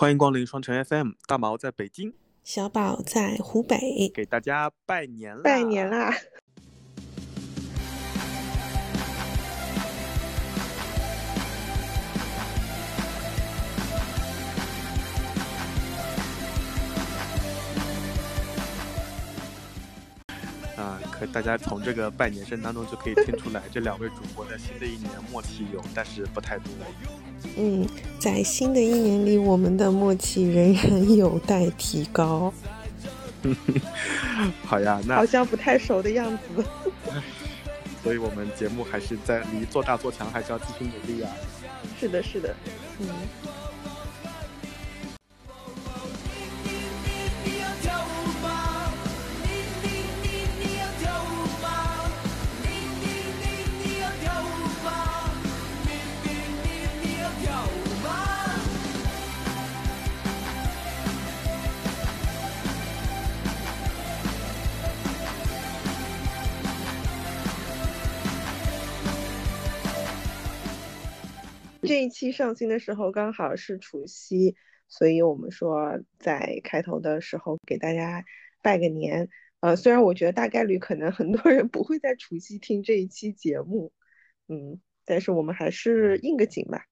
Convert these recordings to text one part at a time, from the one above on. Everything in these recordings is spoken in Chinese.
欢迎光临双城 FM，大毛在北京，小宝在湖北，给大家拜年啦！拜年啦！可大家从这个拜年声当中就可以听出来，这两位主播在新的一年默契有，但是不太多。嗯，在新的一年里，我们的默契仍然有待提高。好呀，那好像不太熟的样子。所以我们节目还是在离做大做强，还是要继续努力啊。是的，是的，嗯。这一期上新的时候刚好是除夕，所以我们说在开头的时候给大家拜个年。呃，虽然我觉得大概率可能很多人不会在除夕听这一期节目，嗯，但是我们还是应个景吧。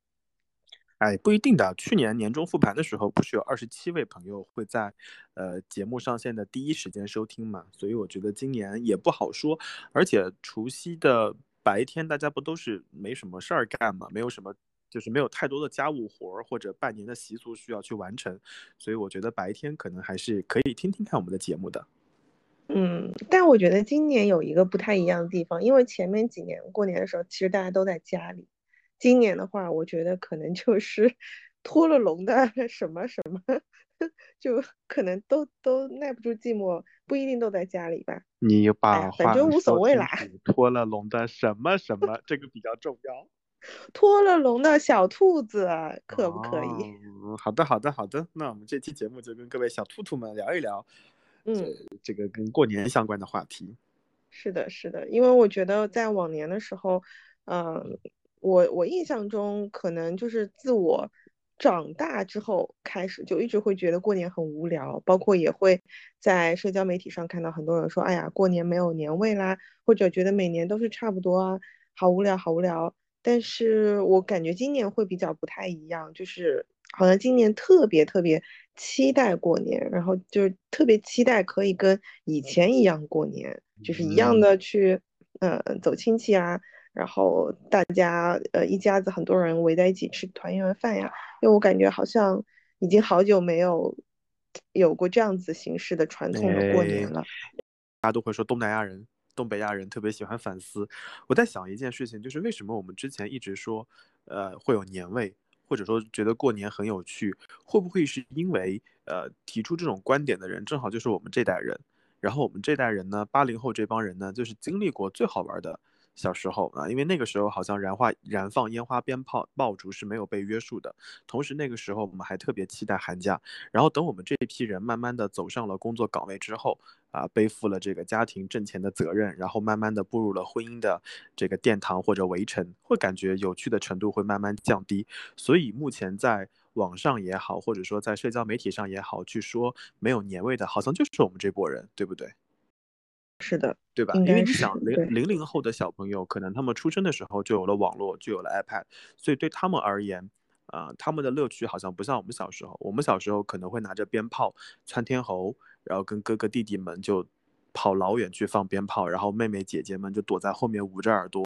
哎，不一定的。去年年终复盘的时候，不是有二十七位朋友会在呃节目上线的第一时间收听嘛？所以我觉得今年也不好说。而且除夕的白天，大家不都是没什么事儿干嘛？没有什么。就是没有太多的家务活儿或者拜年的习俗需要去完成，所以我觉得白天可能还是可以听听看我们的节目的。嗯，但我觉得今年有一个不太一样的地方，因为前面几年过年的时候，其实大家都在家里。今年的话，我觉得可能就是 脱了笼的 什么什么，就可能都都耐不住寂寞，不一定都在家里吧。你把反正无所谓啦。脱了笼的什么什么，这个比较重要。脱了笼的小兔子，可不可以？好的，好的，好的。那我们这期节目就跟各位小兔兔们聊一聊，嗯，这个跟过年相关的话题。是的，是的，因为我觉得在往年的时候，嗯，我我印象中可能就是自我长大之后开始，就一直会觉得过年很无聊，包括也会在社交媒体上看到很多人说，哎呀，过年没有年味啦，或者觉得每年都是差不多啊，好无聊，好无聊。但是我感觉今年会比较不太一样，就是好像今年特别特别期待过年，然后就是特别期待可以跟以前一样过年，就是一样的去，呃，走亲戚啊，然后大家呃一家子很多人围在一起吃团圆饭呀，因为我感觉好像已经好久没有有过这样子形式的传统的过年了。大家都会说东南亚人。东北亚人特别喜欢反思，我在想一件事情，就是为什么我们之前一直说，呃，会有年味，或者说觉得过年很有趣，会不会是因为，呃，提出这种观点的人正好就是我们这代人，然后我们这代人呢，八零后这帮人呢，就是经历过最好玩的。小时候啊，因为那个时候好像燃化燃放烟花鞭炮爆竹是没有被约束的，同时那个时候我们还特别期待寒假。然后等我们这一批人慢慢的走上了工作岗位之后，啊，背负了这个家庭挣钱的责任，然后慢慢的步入了婚姻的这个殿堂或者围城，会感觉有趣的程度会慢慢降低。所以目前在网上也好，或者说在社交媒体上也好，去说没有年味的，好像就是我们这波人，对不对？是的，对吧？因为你想，零零零后的小朋友，可能他们出生的时候就有了网络，就有了 iPad，所以对他们而言，啊，他们的乐趣好像不像我们小时候。我们小时候可能会拿着鞭炮窜天猴，然后跟哥哥弟弟们就跑老远去放鞭炮，然后妹妹姐姐们就躲在后面捂着耳朵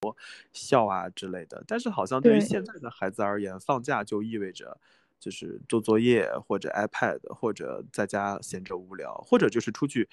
笑啊之类的。但是好像对于现在的孩子而言，放假就意味着就是做作业或者 iPad，或者在家闲着无聊，或者就是出去。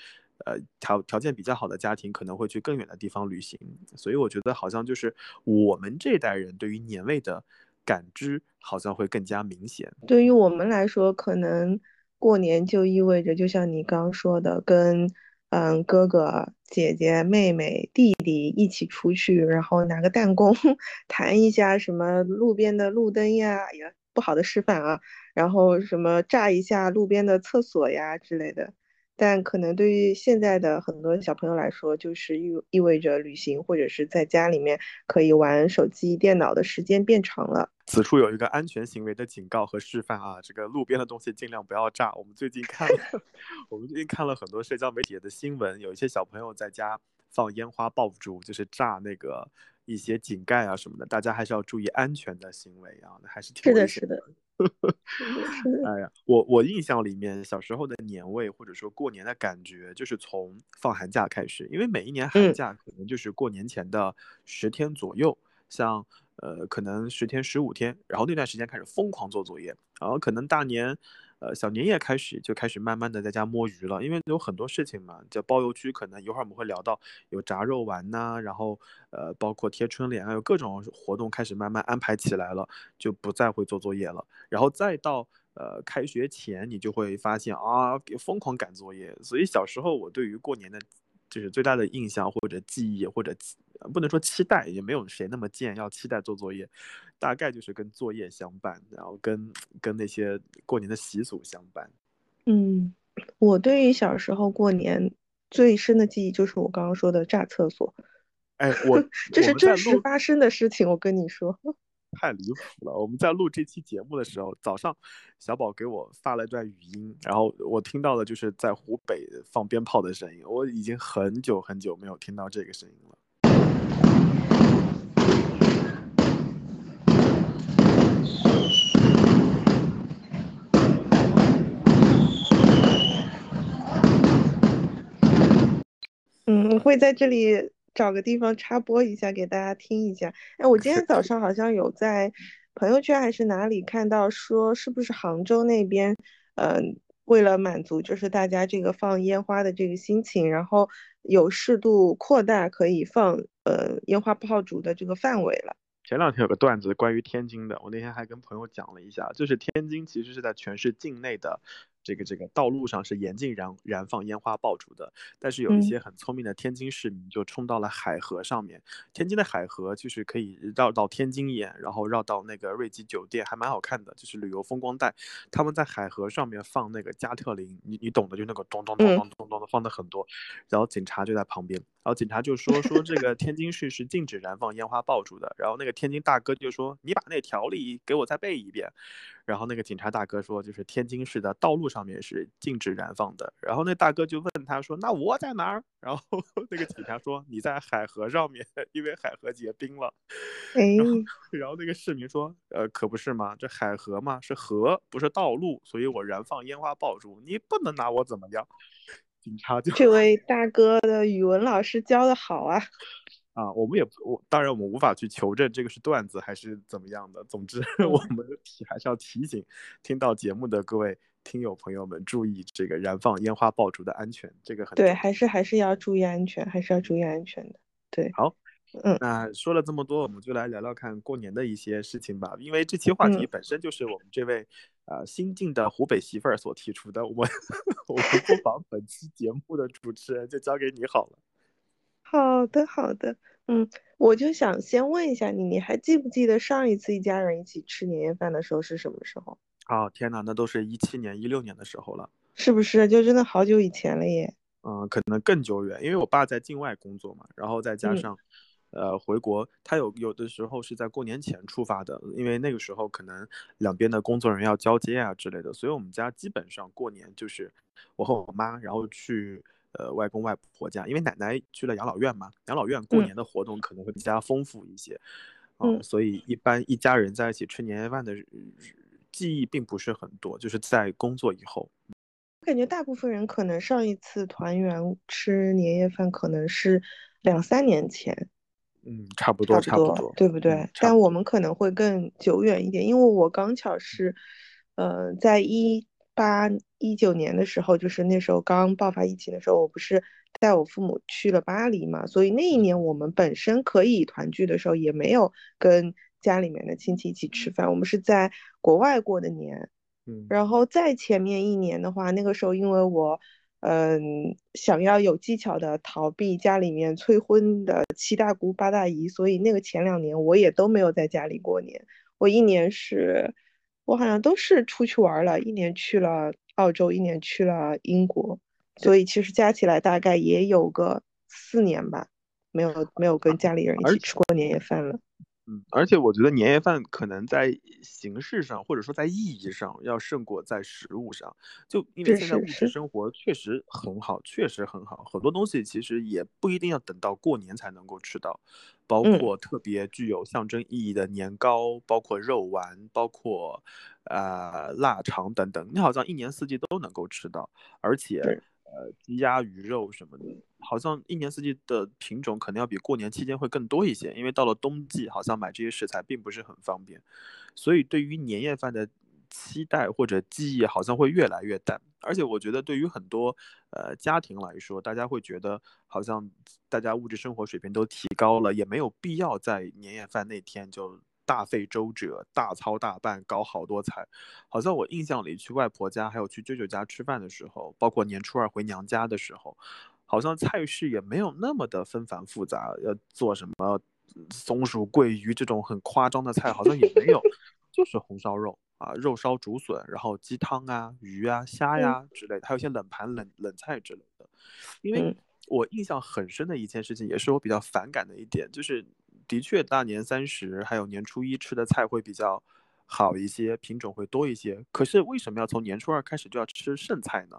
呃，条条件比较好的家庭可能会去更远的地方旅行，所以我觉得好像就是我们这代人对于年味的感知好像会更加明显。对于我们来说，可能过年就意味着，就像你刚说的，跟嗯哥哥、姐姐、妹妹、弟弟一起出去，然后拿个弹弓 弹一下什么路边的路灯呀，也不好的示范啊，然后什么炸一下路边的厕所呀之类的。但可能对于现在的很多小朋友来说，就是意意味着旅行或者是在家里面可以玩手机、电脑的时间变长了。此处有一个安全行为的警告和示范啊，这个路边的东西尽量不要炸。我们最近看了，我们最近看了很多社交媒体的新闻，有一些小朋友在家放烟花爆竹，就是炸那个一些井盖啊什么的，大家还是要注意安全的行为啊，那还是挺是的，是的。哎呀，我我印象里面小时候的年味或者说过年的感觉，就是从放寒假开始，因为每一年寒假可能就是过年前的十天左右，像呃可能十天十五天，然后那段时间开始疯狂做作业，然后可能大年。呃，小年夜开始就开始慢慢的在家摸鱼了，因为有很多事情嘛，叫包邮区，可能一会儿我们会聊到有炸肉丸呐，然后呃，包括贴春联，还有各种活动开始慢慢安排起来了，就不再会做作业了。然后再到呃开学前，你就会发现啊，疯狂赶作业。所以小时候我对于过年的。就是最大的印象或者记忆或者不能说期待，也没有谁那么贱要期待做作业，大概就是跟作业相伴，然后跟跟那些过年的习俗相伴。嗯，我对于小时候过年最深的记忆就是我刚刚说的炸厕所。哎，我 这是真实发生的事情，我跟你说。太离谱了！我们在录这期节目的时候，早上小宝给我发了一段语音，然后我听到的就是在湖北放鞭炮的声音。我已经很久很久没有听到这个声音了。嗯，我会在这里。找个地方插播一下给大家听一下。哎，我今天早上好像有在朋友圈还是哪里看到说，是不是杭州那边，嗯，为了满足就是大家这个放烟花的这个心情，然后有适度扩大可以放呃烟花炮竹的这个范围了。前两天有个段子关于天津的，我那天还跟朋友讲了一下，就是天津其实是在全市境内的。这个这个道路上是严禁燃燃放烟花爆竹的，但是有一些很聪明的天津市民就冲到了海河上面。天津的海河就是可以绕到天津眼，然后绕到那个瑞吉酒店，还蛮好看的，就是旅游风光带。他们在海河上面放那个加特林，你你懂的，就那个咚咚咚咚咚咚的放的很多，然后警察就在旁边，然后警察就说说这个天津市是禁止燃放烟花爆竹的，然后那个天津大哥就说你把那条例给我再背一遍。然后那个警察大哥说，就是天津市的道路上面是禁止燃放的。然后那大哥就问他说：“那我在哪儿？”然后 那个警察说：“你在海河上面，因为海河结冰了。”哎然后那个市民说：“呃，可不是吗？这海河嘛是河，不是道路，所以我燃放烟花爆竹，你不能拿我怎么样。”警察就这位大哥的语文老师教的好啊。啊，我们也我当然我们无法去求证这个是段子还是怎么样的。总之，我们提还是要提醒听到节目的各位听友朋友们注意这个燃放烟花爆竹的安全，这个很对，还是还是要注意安全，还是要注意安全的。对，好，嗯，那说了这么多，我们就来聊聊看过年的一些事情吧。因为这期话题本身就是我们这位呃新晋的湖北媳妇儿所提出的，我们 我们不妨本期节目的主持人就交给你好了。好的，好的，嗯，我就想先问一下你，你还记不记得上一次一家人一起吃年夜饭的时候是什么时候？哦，天哪，那都是一七年、一六年的时候了，是不是？就真的好久以前了耶。嗯，可能更久远，因为我爸在境外工作嘛，然后再加上，呃，回国，他有有的时候是在过年前出发的，因为那个时候可能两边的工作人员要交接啊之类的，所以我们家基本上过年就是我和我妈，然后去。呃，外公外婆家，因为奶奶去了养老院嘛，养老院过年的活动可能会比较丰富一些，嗯，所以一般一家人在一起吃年夜饭的记忆并不是很多，就是在工作以后。我感觉大部分人可能上一次团圆吃年夜饭可能是两三年前，嗯，差不多，差不多，对不对？但我们可能会更久远一点，因为我刚巧是，呃，在一。八一九年的时候，就是那时候刚爆发疫情的时候，我不是带我父母去了巴黎嘛，所以那一年我们本身可以团聚的时候，也没有跟家里面的亲戚一起吃饭，我们是在国外过的年。嗯，然后再前面一年的话，那个时候因为我，嗯，想要有技巧的逃避家里面催婚的七大姑八大姨，所以那个前两年我也都没有在家里过年，我一年是。我好像都是出去玩了，一年去了澳洲，一年去了英国，所以其实加起来大概也有个四年吧，没有没有跟家里人一起吃过年夜饭了。嗯，而且我觉得年夜饭可能在形式上，或者说在意义上，要胜过在食物上。就因为现在物质生活确实很好，确实很好，很多东西其实也不一定要等到过年才能够吃到，包括特别具有象征意义的年糕，包括肉丸，包括呃腊肠等等，你好像一年四季都能够吃到，而且。呃，鸡鸭鱼肉什么的，好像一年四季的品种可能要比过年期间会更多一些，因为到了冬季，好像买这些食材并不是很方便，所以对于年夜饭的期待或者记忆好像会越来越淡。而且我觉得对于很多呃家庭来说，大家会觉得好像大家物质生活水平都提高了，也没有必要在年夜饭那天就。大费周折，大操大办，搞好多菜，好像我印象里去外婆家，还有去舅舅家吃饭的时候，包括年初二回娘家的时候，好像菜式也没有那么的纷繁复杂，要做什么松鼠桂鱼这种很夸张的菜，好像也没有，就是红烧肉啊，肉烧竹笋，然后鸡汤啊，鱼啊，虾呀之类的，还有一些冷盘冷冷菜之类的。因为我印象很深的一件事情，也是我比较反感的一点，就是。的确，大年三十还有年初一吃的菜会比较好一些，品种会多一些。可是为什么要从年初二开始就要吃剩菜呢？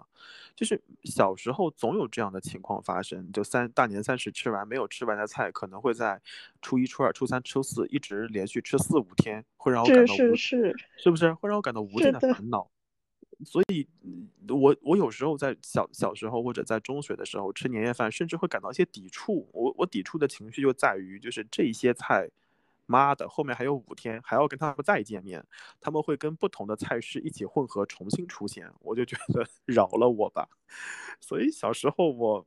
就是小时候总有这样的情况发生，就三大年三十吃完没有吃完的菜，可能会在初一、初二、初三、初四一直连续吃四五天，会让我感到是是是，是不是会让我感到无尽的烦恼？所以，我我有时候在小小时候或者在中学的时候吃年夜饭，甚至会感到一些抵触。我我抵触的情绪就在于，就是这些菜，妈的，后面还有五天还要跟他们再见面，他们会跟不同的菜式一起混合重新出现，我就觉得 饶了我吧。所以小时候我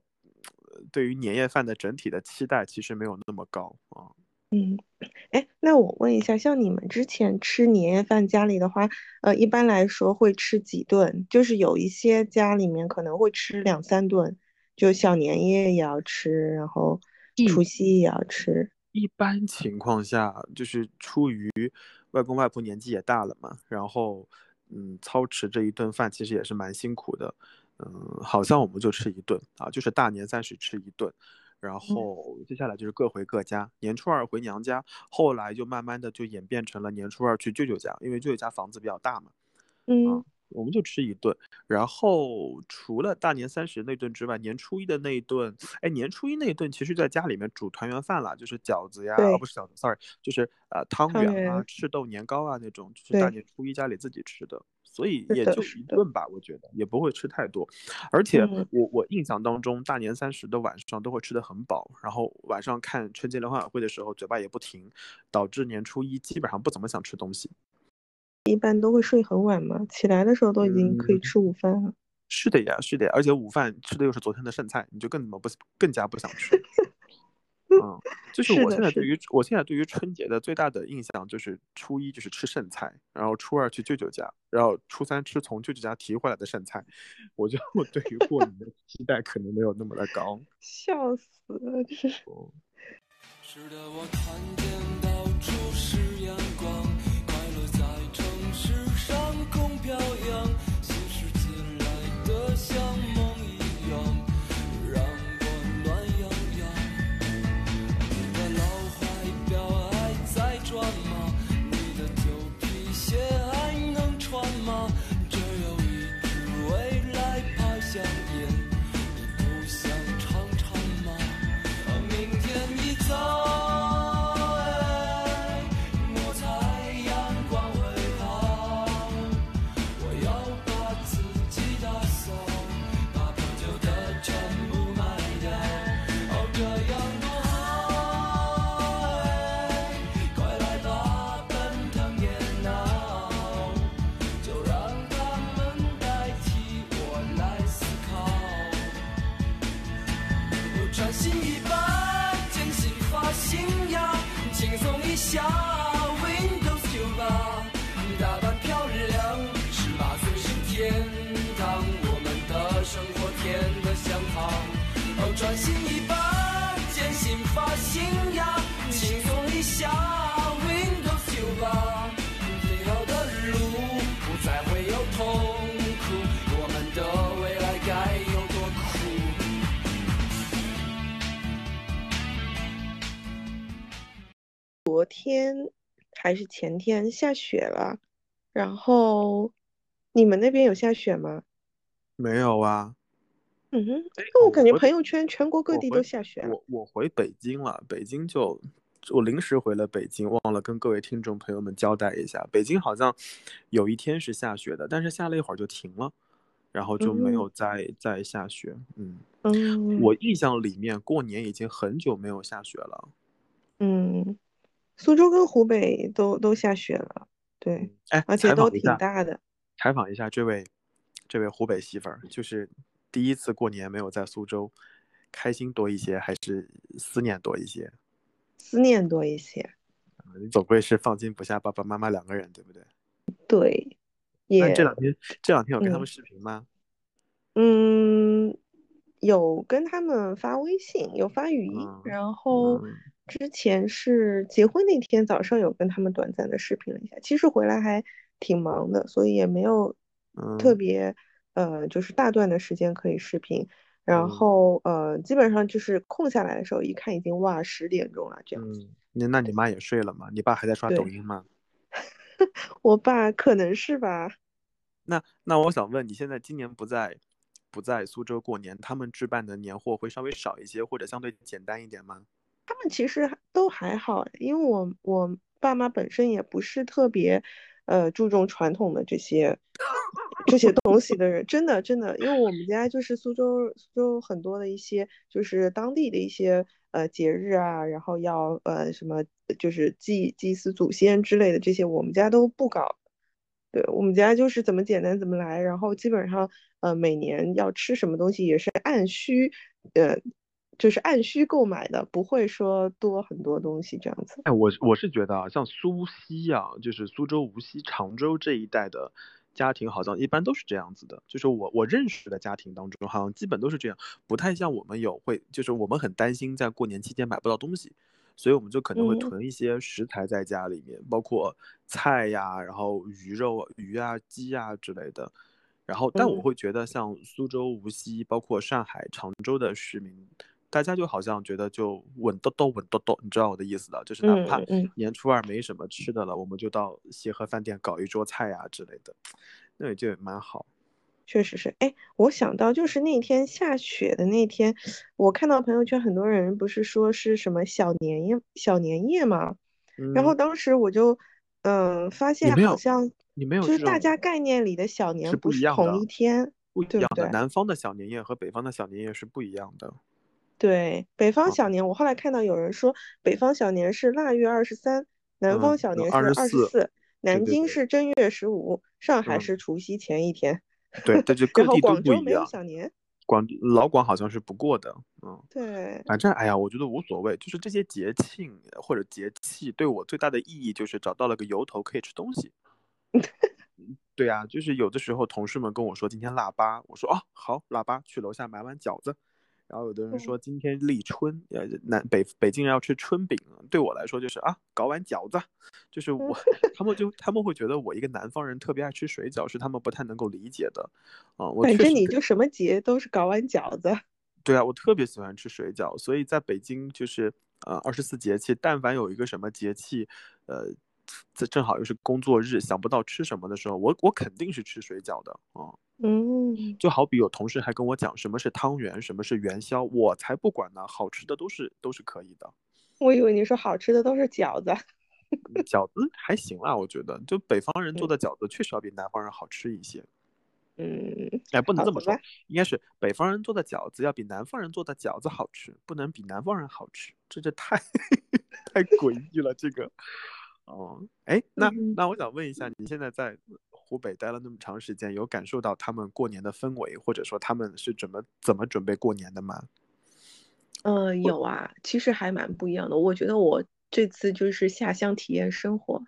对于年夜饭的整体的期待其实没有那么高啊。嗯，哎，那我问一下，像你们之前吃年夜饭，家里的话，呃，一般来说会吃几顿？就是有一些家里面可能会吃两三顿，就小年夜也要吃，然后除夕也要吃。一般情况下，就是出于外公外婆年纪也大了嘛，然后，嗯，操持这一顿饭其实也是蛮辛苦的，嗯，好像我们就吃一顿啊，就是大年三十吃一顿。然后接下来就是各回各家，年初二回娘家，后来就慢慢的就演变成了年初二去舅舅家，因为舅舅家房子比较大嘛，嗯，我们就吃一顿。然后除了大年三十那顿之外，年初一的那一顿，哎，年初一那一顿其实在家里面煮团圆饭了，就是饺子呀，哦不是饺子，sorry，就是呃汤圆啊、赤豆年糕啊那种，就是大年初一家里自己吃的。所以也就一顿吧，我觉得也不会吃太多，而且我我印象当中，大年三十的晚上都会吃的很饱，然后晚上看春节联欢晚会的时候，嘴巴也不停，导致年初一基本上不怎么想吃东西。一般都会睡很晚嘛，起来的时候都已经可以吃午饭了。是的呀，是的呀，而且午饭吃的又是昨天的剩菜，你就更怎么不更加不想吃。嗯，就是我现在对于我现在对于春节的最大的印象就是初一就是吃剩菜，然后初二去舅舅家，然后初三吃从舅舅家提回来的剩菜。我觉得我对于过年的期待可能没有那么的高。笑死了，这是。show. 昨天还是前天下雪了，然后你们那边有下雪吗？没有啊。嗯哼，哎，那哦，我感觉朋友圈全国各地都下雪了。我我回北京了，北京就我临时回了北京，忘了跟各位听众朋友们交代一下，北京好像有一天是下雪的，但是下了一会儿就停了，然后就没嗯有再再下雪。嗯，嗯我印象里面过年已经很久没有下雪了。嗯，苏州跟湖北都都下雪了，对，嗯，哎，而且都挺大的。采访一下这位这位湖北媳妇儿，就是第一次过年没有在苏州，开心多一些还是思念多一些？思念多一些。你总归是放心不下爸爸妈妈两个人，对不对？对，也这两天这两天有跟他们嗯视频吗？嗯，有跟他们发微信，有发语音，嗯然后嗯之前是结婚那天早上有跟他们短暂的视频了一下，其实回来还挺忙的，所以也没有特嗯别呃，就是大段的时间可以视频。然嗯后呃，基本上就是空下来的时候，一看已经哇十点钟了这样子。嗯，那那你妈也睡了吗？你爸还在刷抖，音吗？我爸可能是吧。那那我想问，你现在今年不在不在苏州过年，他们置办的年货会稍微少一些，或者相对简单一点吗？他们其实都还好，因为我我爸妈本身也不是特别，呃，注重传统的这些这些东西的人，真的真的，因为我们家就是苏州苏州很多的一些就是当地的一些呃节日啊，然后要呃什么就是祭祭祀祖先之类的这些，我们家都不搞。对，我们家就是怎么简单怎么来，然后基本上呃每年要吃什么东西也是按需，呃就是按需购买的，不会说多很多东西这样子。哎，我我是觉得啊，像苏锡啊，就是苏州、无锡、常州这一带的家庭，好像一般都是这样子的。就是我我认识的家庭当中，好像基本都是这样，不太像我们有会，就是我们很担心在过年期间买不到东西，所以我们就可能会嗯囤一些食材在家里面，包括菜呀，然后鱼肉、鱼啊、鸡啊之类的。然后，但我嗯会觉得像苏州、无锡，包括上海、常州的市民，大家就好像觉得就稳豆豆稳豆豆，你知道我的意思的，就是哪怕年初二没什么吃的了，我们就到协和饭店搞一桌菜呀、之类的，那也就也蛮好。确实是。哎，我想到就是那天下雪的那天，我看到朋友圈很多人不是说是什么小年夜小年夜嘛，然后嗯，当时我就嗯发现好像你没有就是大家概念里的小年不不是同一样的，一天，不一样的。对不对？南方的小年夜和北方的小年夜是不一样的。对，北方啊，小年，我后来看到有人说，北方小年是腊月二十三，南方嗯，小年是二十四，南京是正月十五，上海嗯，是除夕前一天，对，但是各地都广州没有不一样。小年。广老广好像是不过的，嗯，对，反正哎呀，我觉得无所谓，就是这些节庆或者节气对我最大的意义就是找到了个由头可以吃东西。对啊，就是有的时候同事们跟我说今天腊八，我说哦好，腊八去楼下买碗饺子。然后有的人嗯说今天立春，呃，南北北京人要吃春饼，对我来说就是啊搞碗饺子，就是嗯我 他们就他们会觉得我一个南方人特别爱吃水饺，是他们不太能够理解的。啊、我反正确实对你就什么节都是搞碗饺子。对啊，我特别喜欢吃水饺，所以在北京就是呃二十四节气，但凡有一个什么节气，呃，这正好又是工作日，想不到吃什么的时候，我我肯定是吃水饺的啊、嗯，就好比有同事还跟我讲什么是汤圆，什么是元宵，我才不管呢，好吃的都是都是可以的。我以为你说好吃的都是饺子。嗯饺子还行啦，我觉得，就北方人做嗯的饺子确实要比南方人好吃一些。嗯，哎，不能这么说应该是北方人做的饺子要比南方人做的饺子好吃，不能比南方人好吃，这这太太诡异了，这个。哦，哎，那嗯那我想问一下，你现在在湖北待了那么长时间，有感受到他们过年的氛围，或者说他们是怎么怎么准备过年的吗？呃，有啊，其实还蛮不一样的。我觉得我这次就是下乡体验生活，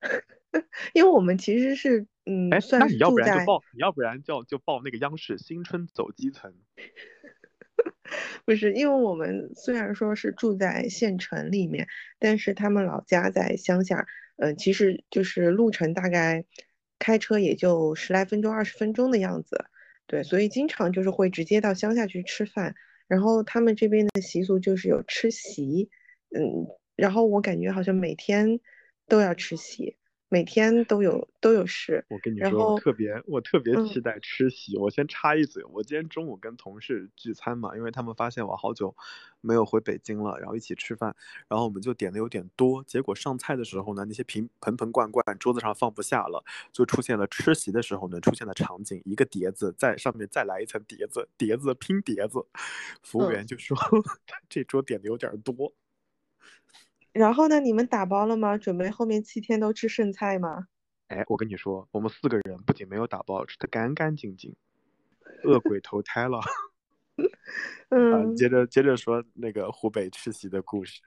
因为我们其实是嗯，哎，那算是你要不。然就报，你要不然就就报那个央视新春走基层。不是，因为我们虽然说是住在县城里面，但是他们老家在乡下，嗯、其实就是路程大概开车也就十来分钟、二十分钟的样子，对，所以经常就是会直接到乡下去吃饭。然后他们这边的习俗就是有吃席，嗯，然后我感觉好像每天都要吃席。每天都有都有事，我跟你说，我特别我特别期待吃席。我先插一嘴，我今天中午跟同事聚餐嘛，因为他们发现我好久没有回北京了，然后一起吃饭，然后我们就点的有点多，结果上菜的时候呢，那些瓶盆盆罐罐桌子上放不下了，就出现了吃席的时候呢出现的场景，一个碟子在上面再来一层碟子，碟子拼碟子，服务员就说 这桌点的有点多。然后呢？你们打包了吗？准备后面七天都吃剩菜吗？哎，我跟你说，我们四个人不仅没有打包，吃的干干净净，恶鬼投胎了。嗯，接着接着说那个湖北吃席的故事。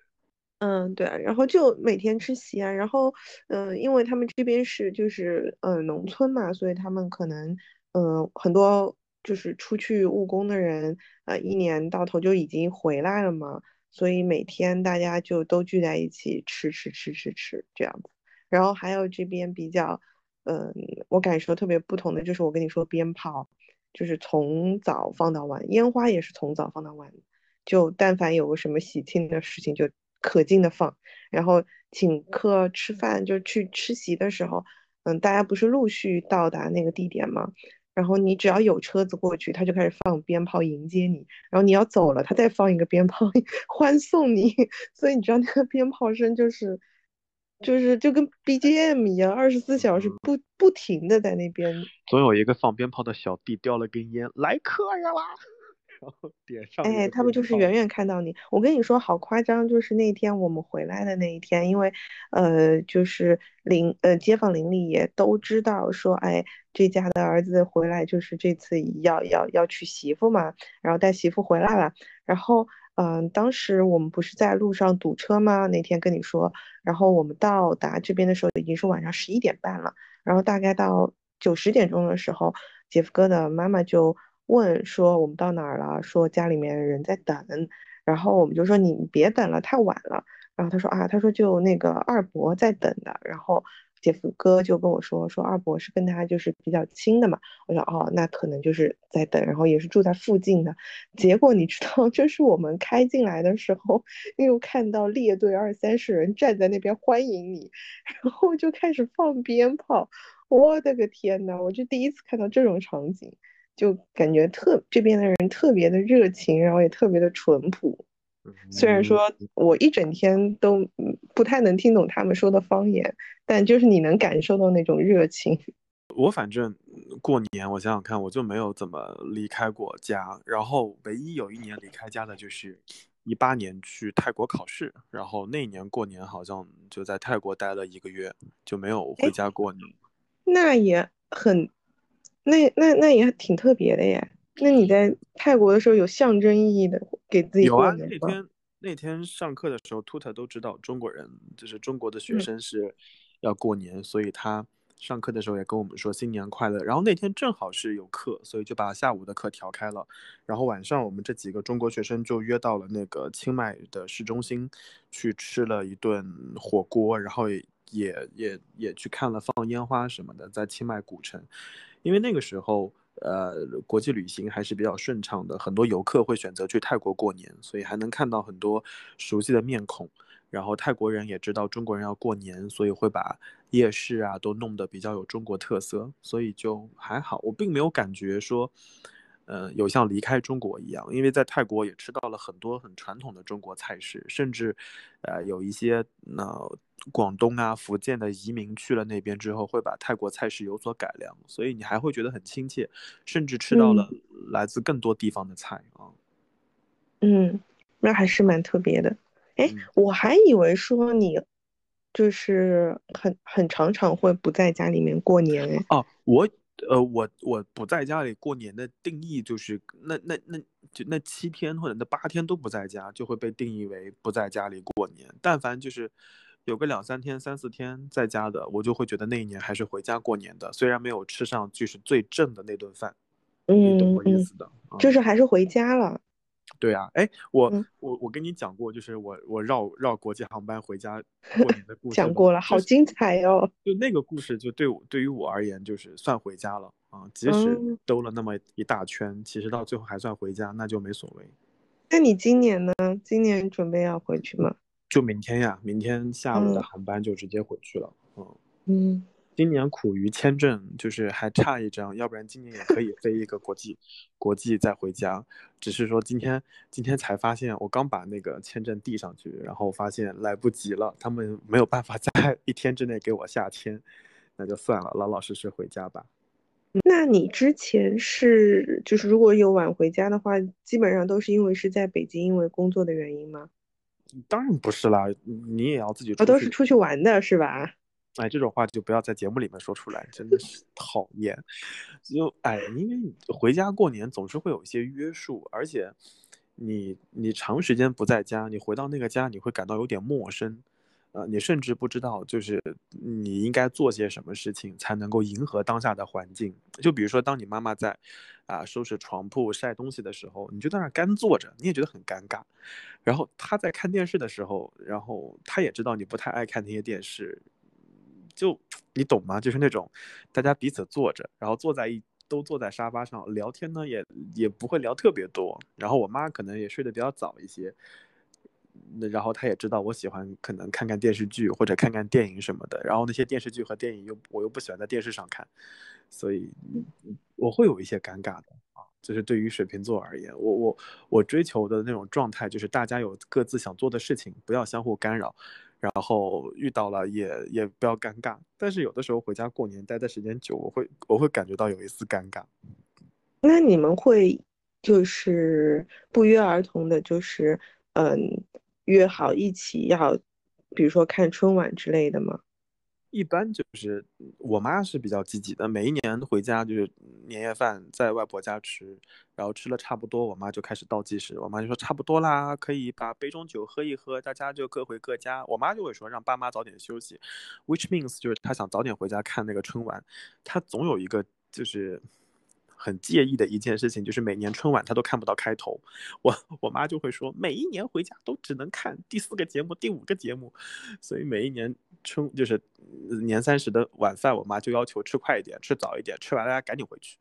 嗯，对，然后就每天吃席啊，然后嗯，因为他们这边是就是嗯农村嘛，所以他们可能嗯很多就是出去务工的人呃一年到头就已经回来了嘛。所以每天大家就都聚在一起吃吃吃吃吃这样子，然后还有这边比较，嗯，我感受特别不同的就是我跟你说鞭炮，就是从早放到晚，烟花也是从早放到晚，就但凡有个什么喜庆的事情就可劲的放，然后请客吃饭就去吃席的时候，嗯，大家不是陆续到达那个地点吗？然后你只要有车子过去，他就开始放鞭炮迎接你。然后你要走了，他再放一个鞭炮 欢送你。所以你知道那个鞭炮声就是，就是就跟 BGM 一样，二十四小时不不停的在那边。总有一个放鞭炮的小弟叼了根烟，来客人啦。然后点上，哎，他们就是远远看到你？我跟你说，好夸张，就是那天我们回来的那一天，因为，呃，就是邻呃街坊邻里也都知道说，哎，这家的儿子回来，就是这次要要要娶媳妇嘛，然后带媳妇回来了。然后，嗯，当时我们不是在路上堵车吗？那天跟你说，然后我们到达这边的时候已经是晚上十一点半了，然后大概到九十点钟的时候，姐夫哥的妈妈就。问说我们到哪儿了？说家里面人在等，然后我们就说你别等了，太晚了。然后他说啊，他说就那个二伯在等的。然后姐夫哥就跟我说说二伯是跟他就是比较亲的嘛。我说哦，那可能就是在等，然后也是住在附近的。结果你知道，就是我们开进来的时候，又看到列队二三十人站在那边欢迎你，然后就开始放鞭炮。我的个天呐，我就第一次看到这种场景。就感觉特这边的人特别的热情，然后也特别的淳朴。虽然说我一整天都不太能听懂他们说的方言，但就是你能感受到那种热情。我反正过年，我想想看，我就没有怎么离开过家。然后唯一有一年离开家的就是一八年去泰国考试，然后那年过年好像就在泰国待了一个月，就没有回家过年。那也很。那那那也挺特别的耶。那你在泰国的时候有象征意义的给自己过年吗？那天那天上课的时候，Tuta 都知道中国人就是中国的学生是要过年，所以他上课的时候也跟我们说新年快乐。然后那天正好是有课，所以就把下午的课调开了。然后晚上我们这几个中国学生就约到了那个清迈的市中心去吃了一顿火锅，然后也也也也去看了放烟花什么的，在清迈古城。因为那个时候，呃，国际旅行还是比较顺畅的，很多游客会选择去泰国过年，所以还能看到很多熟悉的面孔。然后泰国人也知道中国人要过年，所以会把夜市啊都弄得比较有中国特色，所以就还好。我并没有感觉说。呃，有像离开中国一样，因为在泰国也吃到了很多很传统的中国菜式，甚至，呃，有一些那广东啊、福建的移民去了那边之后，会把泰国菜式有所改良，所以你还会觉得很亲切，甚至吃到了来自更多地方的菜啊。嗯，那还是蛮特别的。哎，我还以为说你就是很很常常会不在家里面过年哎。哦，我。呃，我我不在家里过年的定义就是那那那就那七天或者那八天都不在家，就会被定义为不在家里过年。但凡就是有个两三天、三四天在家的，我就会觉得那一年还是回家过年的。虽然没有吃上就是最正的那顿饭，嗯，懂我意思的，就是还是回家了。对啊，哎，我我我跟你讲过，就是我我绕绕国际航班回家 过年的故事，讲过了，好精彩哦！就那个故事，就对我对于我而言，就是算回家了啊。即使兜了那么一大圈，其实到最后还算回家，那就没所谓。那你今年呢？今年准备要回去吗？就明天呀，明天下午的航班就直接回去了。嗯嗯。今年苦于签证，就是还差一张，要不然今年也可以飞一个国际，国际再回家。只是说今天今天才发现，我刚把那个签证递上去，然后发现来不及了，他们没有办法在 一天之内给我下签，那就算了，老老实实回家吧。那你之前是就是如果有晚回家的话，基本上都是因为是在北京因为工作的原因吗？当然不是啦，你也要自己。哦，都是出去玩的是吧？哎，这种话就不要在节目里面说出来，真的是 讨厌。就哎，因为你回家过年总是会有一些约束，而且你你长时间不在家，你回到那个家你会感到有点陌生，呃，你甚至不知道就是你应该做些什么事情才能够迎合当下的环境。就比如说，当你妈妈在啊收拾床铺、晒东西的时候，你就在那干坐着，你也觉得很尴尬。然后她在看电视的时候，然后她也知道你不太爱看那些电视。就你懂吗？就是那种大家彼此坐着，然后坐在一都坐在沙发上聊天呢，也也不会聊特别多。然后我妈可能也睡得比较早一些，那然后她也知道我喜欢可能看看电视剧或者看看电影什么的。然后那些电视剧和电影又我又不喜欢在电视上看，所以我会有一些尴尬的啊。就是对于水瓶座而言，我我我追求的那种状态就是大家有各自想做的事情，不要相互干扰。然后遇到了也也不要尴尬，但是有的时候回家过年待的时间久，我会我会感觉到有一丝尴尬。那你们会就是不约而同的，就是嗯约好一起要，比如说看春晚之类的吗？一般就是我妈是比较积极的，每一年回家就是年夜饭在外婆家吃，然后吃了差不多，我妈就开始倒计时。我妈就说差不多啦，可以把杯中酒喝一喝，大家就各回各家。我妈就会说让爸妈早点休息，which means 就是她想早点回家看那个春晚。她总有一个就是。很介意的一件事情就是每年春晚他都看不到开头，我我妈就会说每一年回家都只能看第四个节目、第五个节目，所以每一年春就是年三十的晚饭，我妈就要求吃快一点、吃早一点，吃完大家赶紧回去，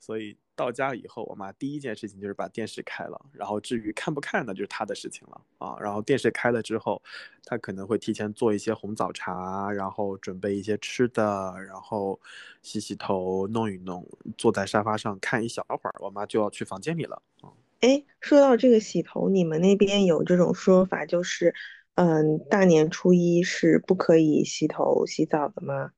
所以。到家以后，我妈第一件事情就是把电视开了，然后至于看不看呢，就是她的事情了啊。然后电视开了之后，她可能会提前做一些红枣茶，然后准备一些吃的，然后洗洗头、弄一弄，坐在沙发上看一小会儿，我妈就要去房间里了啊。哎，说到这个洗头，你们那边有这种说法，就是嗯，大年初一是不可以洗头洗澡的吗？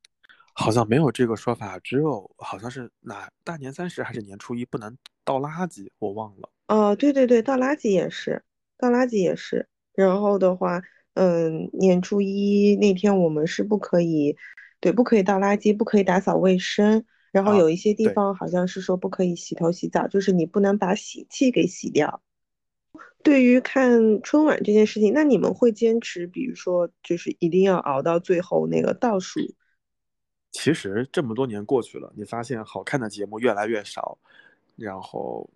好像没有这个说法，只有好像是哪大年三十还是年初一不能倒垃圾，我忘了。哦，对对对，倒垃圾也是，倒垃圾也是。然后的话，嗯，年初一那天我们是不可以，对，不可以倒垃圾，不可以打扫卫生。然后有一些地方好像是说不可以洗头洗澡，就是你不能把洗气给洗掉。对于看春晚这件事情，那你们会坚持，比如说就是一定要熬到最后那个倒数？其实这么多年过去了，你发现好看的节目越来越少，然后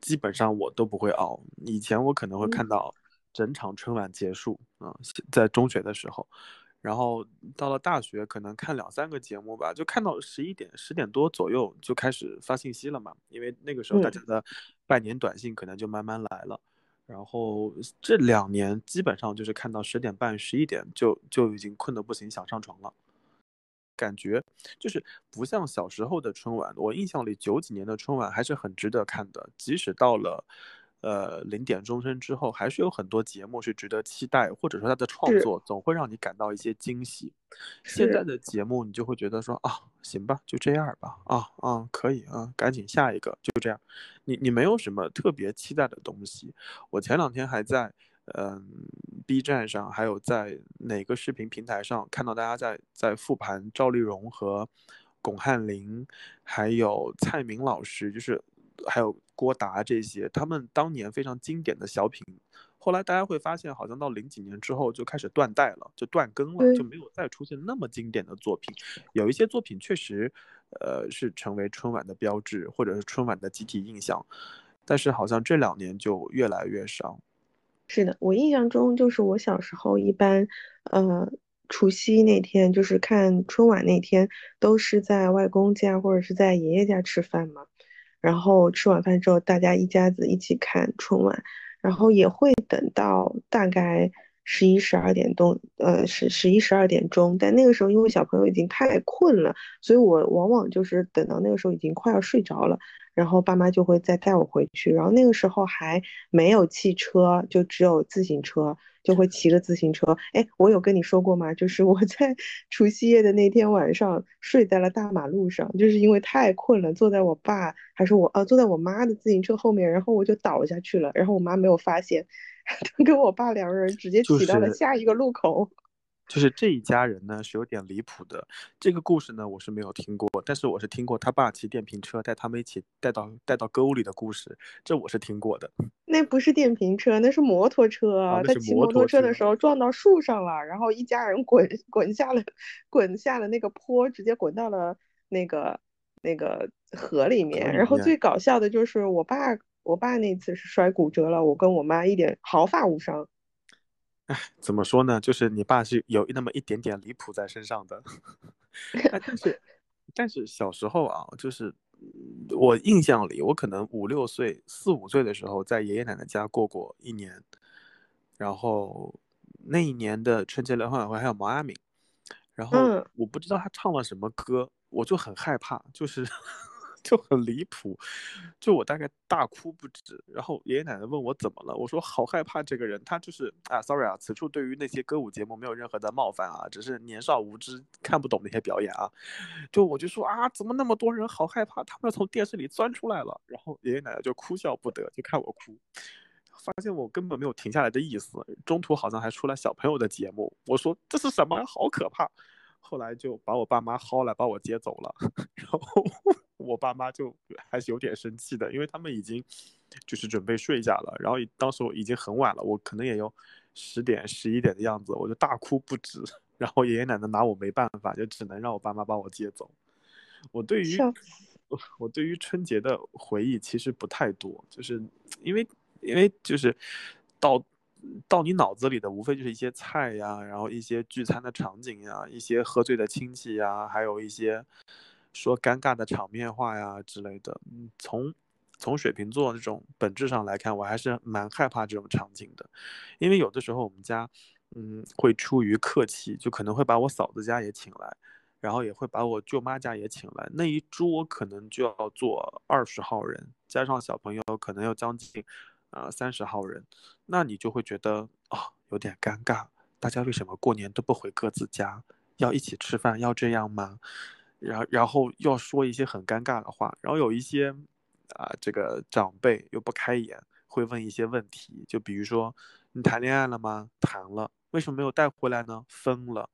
基本上我都不会熬。以前我可能会看到整场春晚结束啊，在中学的时候，然后到了大学可能看两三个节目吧，就看到十一点、十点多左右就开始发信息了嘛，因为那个时候大家的拜年短信可能就慢慢来了。然后这两年基本上就是看到十点半、十一点就就已经困得不行，想上床了。感觉就是不像小时候的春晚，我印象里九几年的春晚还是很值得看的，即使到了，呃零点钟声之后，还是有很多节目是值得期待，或者说它的创作总会让你感到一些惊喜。现在的节目你就会觉得说啊，行吧，就这样吧，啊啊可以啊，赶紧下一个，就这样，你你没有什么特别期待的东西。我前两天还在。嗯，B 站上还有在哪个视频平台上看到大家在在复盘赵丽蓉和巩汉林，还有蔡明老师，就是还有郭达这些，他们当年非常经典的小品。后来大家会发现，好像到零几年之后就开始断代了，就断更了，就没有再出现那么经典的作品。有一些作品确实，呃，是成为春晚的标志，或者是春晚的集体印象，但是好像这两年就越来越少。是的，我印象中就是我小时候一般，呃，除夕那天就是看春晚那天，都是在外公家或者是在爷爷家吃饭嘛。然后吃晚饭之后，大家一家子一起看春晚，然后也会等到大概十一十二点钟，呃，十十一十二点钟。但那个时候因为小朋友已经太困了，所以我往往就是等到那个时候已经快要睡着了。然后爸妈就会再带我回去，然后那个时候还没有汽车，就只有自行车，就会骑着自行车。哎，我有跟你说过吗？就是我在 除夕夜的那天晚上睡在了大马路上，就是因为太困了，坐在我爸还是我呃坐在我妈的自行车后面，然后我就倒下去了，然后我妈没有发现，跟我爸两个人直接骑到了下一个路口。就是这一家人呢是有点离谱的，这个故事呢我是没有听过，但是我是听过他爸骑电瓶车带他们一起带到带到沟里的故事，这我是听过的。那不是电瓶车，那是摩托车。他骑摩托车的时候撞到树上了，然后一家人滚滚下了滚下了那个坡，直接滚到了那个那个河里面。然后最搞笑的就是我爸，我爸那次是摔骨折了，我跟我妈一点毫发无伤。哎，怎么说呢？就是你爸是有那么一点点离谱在身上的，但是，但是小时候啊，就是我印象里，我可能五六岁、四五岁的时候，在爷爷奶奶家过过一年，然后那一年的春节联欢晚会还有毛阿敏，然后我不知道他唱了什么歌，我就很害怕，就是。就很离谱，就我大概大哭不止，然后爷爷奶奶问我怎么了，我说好害怕这个人，他就是啊，sorry 啊，此处对于那些歌舞节目没有任何的冒犯啊，只是年少无知看不懂那些表演啊，就我就说啊，怎么那么多人好害怕，他们从电视里钻出来了，然后爷爷奶奶就哭笑不得，就看我哭，发现我根本没有停下来的意思，中途好像还出来小朋友的节目，我说这是什么，好可怕。后来就把我爸妈薅来把我接走了，然后我爸妈就还是有点生气的，因为他们已经就是准备睡下了，然后当时我已经很晚了，我可能也有十点十一点的样子，我就大哭不止，然后爷爷奶奶拿我没办法，就只能让我爸妈把我接走。我对于 我对于春节的回忆其实不太多，就是因为因为就是到。到你脑子里的无非就是一些菜呀，然后一些聚餐的场景呀，一些喝醉的亲戚呀，还有一些说尴尬的场面话呀之类的。嗯，从从水瓶座这种本质上来看，我还是蛮害怕这种场景的，因为有的时候我们家，嗯，会出于客气，就可能会把我嫂子家也请来，然后也会把我舅妈家也请来，那一桌可能就要坐二十号人，加上小朋友，可能要将近。啊，三十号人，那你就会觉得啊有点尴尬。大家为什么过年都不回各自家，要一起吃饭，要这样吗？然然后要说一些很尴尬的话，然后有一些啊这个长辈又不开眼，会问一些问题，就比如说你谈恋爱了吗？谈了，为什么没有带回来呢？分了。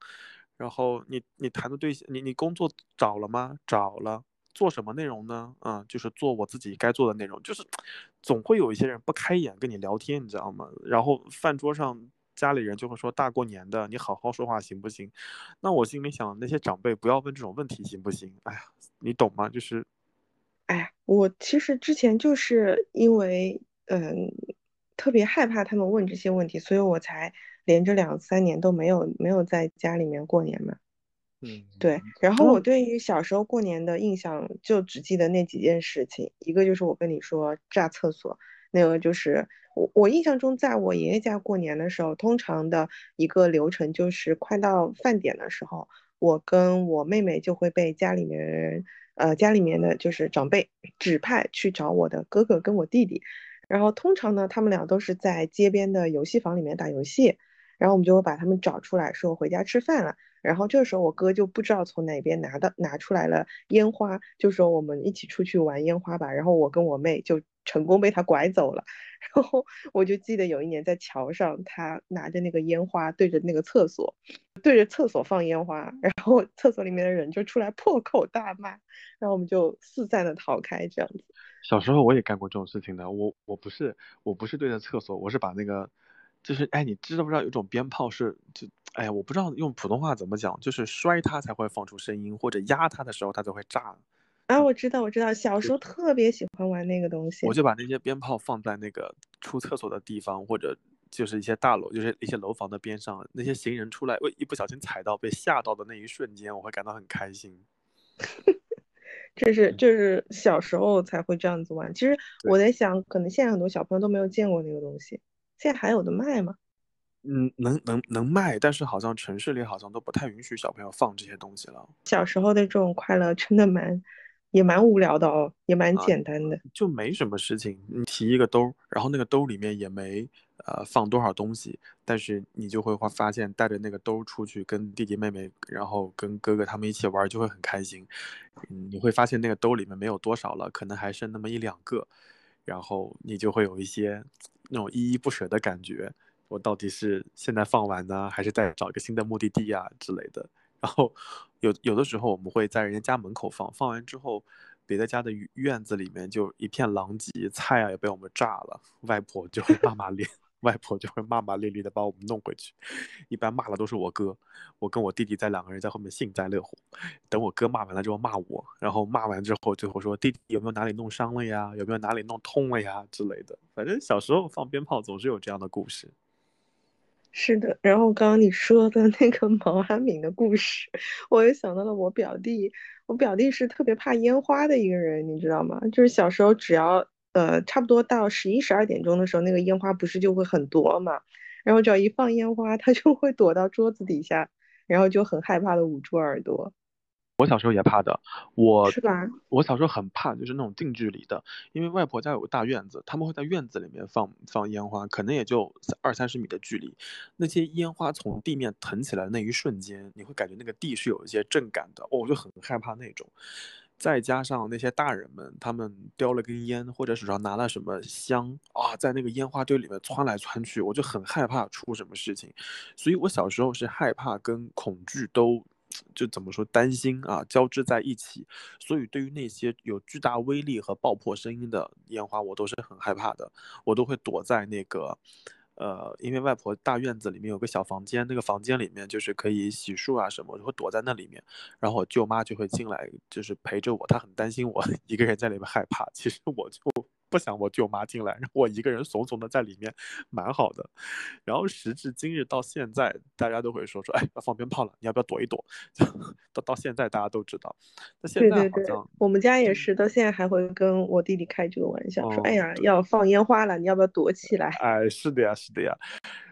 然后你你谈的对象，你你工作找了吗？找了。做什么内容呢？嗯，就是做我自己该做的内容。就是总会有一些人不开眼跟你聊天，你知道吗？然后饭桌上家里人就会说：“大过年的，你好好说话行不行？”那我心里想，那些长辈不要问这种问题行不行？哎呀，你懂吗？就是，哎呀，我其实之前就是因为嗯特别害怕他们问这些问题，所以我才连着两三年都没有没有在家里面过年嘛。嗯，对。然后我对于小时候过年的印象，就只记得那几件事情。一个就是我跟你说炸厕所，那个就是我我印象中，在我爷爷家过年的时候，通常的一个流程就是快到饭点的时候，我跟我妹妹就会被家里面人，呃，家里面的就是长辈指派去找我的哥哥跟我弟弟。然后通常呢，他们俩都是在街边的游戏房里面打游戏，然后我们就会把他们找出来，说回家吃饭了。然后这时候我哥就不知道从哪边拿的拿出来了烟花，就说我们一起出去玩烟花吧。然后我跟我妹就成功被他拐走了。然后我就记得有一年在桥上，他拿着那个烟花对着那个厕所，对着厕所放烟花，然后厕所里面的人就出来破口大骂，然后我们就四散的逃开这样子。小时候我也干过这种事情的，我我不是我不是对着厕所，我是把那个。就是哎，你知道不知道有种鞭炮是就哎，我不知道用普通话怎么讲，就是摔它才会放出声音，或者压它的时候它就会炸。啊，我知道我知道，小时候特别喜欢玩那个东西。我就把那些鞭炮放在那个出厕所的地方，或者就是一些大楼，就是一些楼房的边上，那些行人出来，我一不小心踩到被吓到的那一瞬间，我会感到很开心。这是就是小时候才会这样子玩。其实我在想，可能现在很多小朋友都没有见过那个东西。现在还有的卖吗？嗯，能能能卖，但是好像城市里好像都不太允许小朋友放这些东西了。小时候的这种快乐真的蛮，也蛮无聊的哦，也蛮啊简单的。就没什么事情，你提一个兜，然后那个兜里面也没呃放多少东西，但是你就会发发现带着那个兜出去跟弟弟妹妹，然后跟哥哥他们一起玩就会很开心。嗯，你会发现那个兜里面没有多少了，可能还剩那么一两个，然后你就会有一些那种依依不舍的感觉。我到底是现在放完呢，还是再找一个新的目的地啊之类的？然后有有的时候我们会在人家家门口放，放完之后，别的家的院子里面就一片狼藉，菜啊也被我们炸了，外婆就会骂骂咧，外婆就会骂骂咧咧的把我们弄回去。一般骂的都是我哥，我跟我弟弟在两个人在后面幸灾乐祸。等我哥骂完了之后骂我，然后骂完之后最后说弟弟有没有哪里弄伤了呀？有没有哪里弄痛了呀之类的。反正小时候放鞭炮总是有这样的故事。是的，然后刚刚你说的那个毛阿敏的故事，我又想到了我表弟。我表弟是特别怕烟花的一个人，你知道吗？就是小时候只要呃差不多到十一十二点钟的时候，那个烟花不是就会很多嘛，然后只要一放烟花，他就会躲到桌子底下，然后就很害怕的捂住耳朵。我小时候也怕的，我是吧？我小时候很怕，就是那种近距离的，因为外婆家有个大院子，他们会在院子里面放放烟花，可能也就二三十米的距离，那些烟花从地面腾起来的那一瞬间，你会感觉那个地是有一些震感的，哦，我就很害怕那种。再加上那些大人们，他们叼了根烟，或者手上拿了什么香啊，在那个烟花堆里面窜来窜去，我就很害怕出什么事情，所以我小时候是害怕跟恐惧都。就怎么说担心啊，交织在一起，所以对于那些有巨大威力和爆破声音的烟花，我都是很害怕的，我都会躲在那个，呃，因为外婆大院子里面有个小房间，那个房间里面就是可以洗漱啊什么，我就会躲在那里面，然后我舅妈就会进来，就是陪着我，她很担心我 一个人在里面害怕，其实我就。不想我舅妈进来，让我一个人怂怂的在里面，蛮好的。然后时至今日到现在，大家都会说说，哎，要放鞭炮了，你要不要躲一躲？到到现在大家都知道。那现在好像我们家也是，到现在还会跟我弟弟开这个玩笑，说，哎呀，要放烟花了，你要不要躲起来？哎，是的呀，是的呀。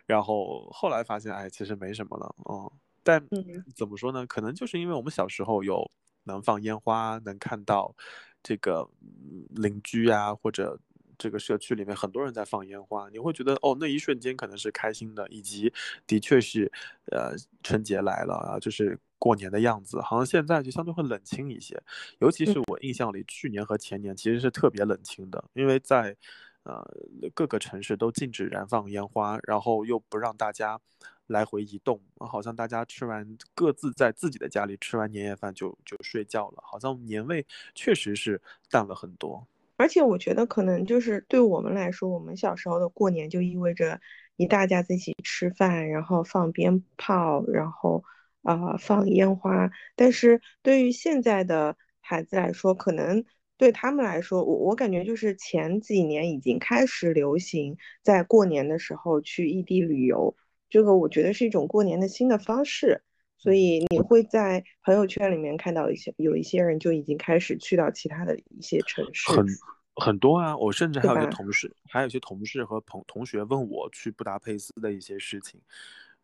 然后后来发现，哎，其实没什么了，哦。但怎么说呢？可能就是因为我们小时候有能放烟花，能看到。这个邻居啊，或者这个社区里面很多人在放烟花，你会觉得哦，那一瞬间可能是开心的，以及的确是，呃，春节来了啊，就是过年的样子。好像现在就相对会冷清一些，尤其是我印象里，去年和前年其实是特别冷清的，因为在。呃，各个城市都禁止燃放烟花，然后又不让大家来回移动，好像大家吃完各自在自己的家里吃完年夜饭就就睡觉了，好像年味确实是淡了很多。而且我觉得可能就是对我们来说，我们小时候的过年就意味着一大家子一起吃饭，然后放鞭炮，然后啊放烟花。但是对于现在的孩子来说，可能。对他们来说，我我感觉就是前几年已经开始流行在过年的时候去异地旅游，这个我觉得是一种过年的新的方式。所以你会在朋友圈里面看到一些有一些人就已经开始去到其他的一些城市，很很多啊。我甚至还有一些同事，还有一些同事和朋同学问我去布达佩斯的一些事情。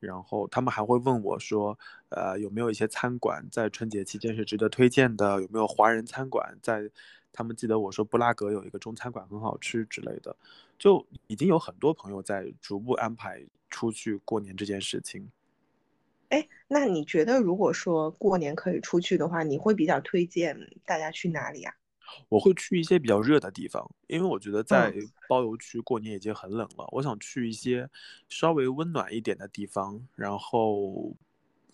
然后他们还会问我说，呃，有没有一些餐馆在春节期间是值得推荐的？有没有华人餐馆在？他们记得我说布拉格有一个中餐馆很好吃之类的，就已经有很多朋友在逐步安排出去过年这件事情。哎，那你觉得如果说过年可以出去的话，你会比较推荐大家去哪里啊？我会去一些比较热的地方，因为我觉得在包邮区过年已经很冷了。我想去一些稍微温暖一点的地方。然后，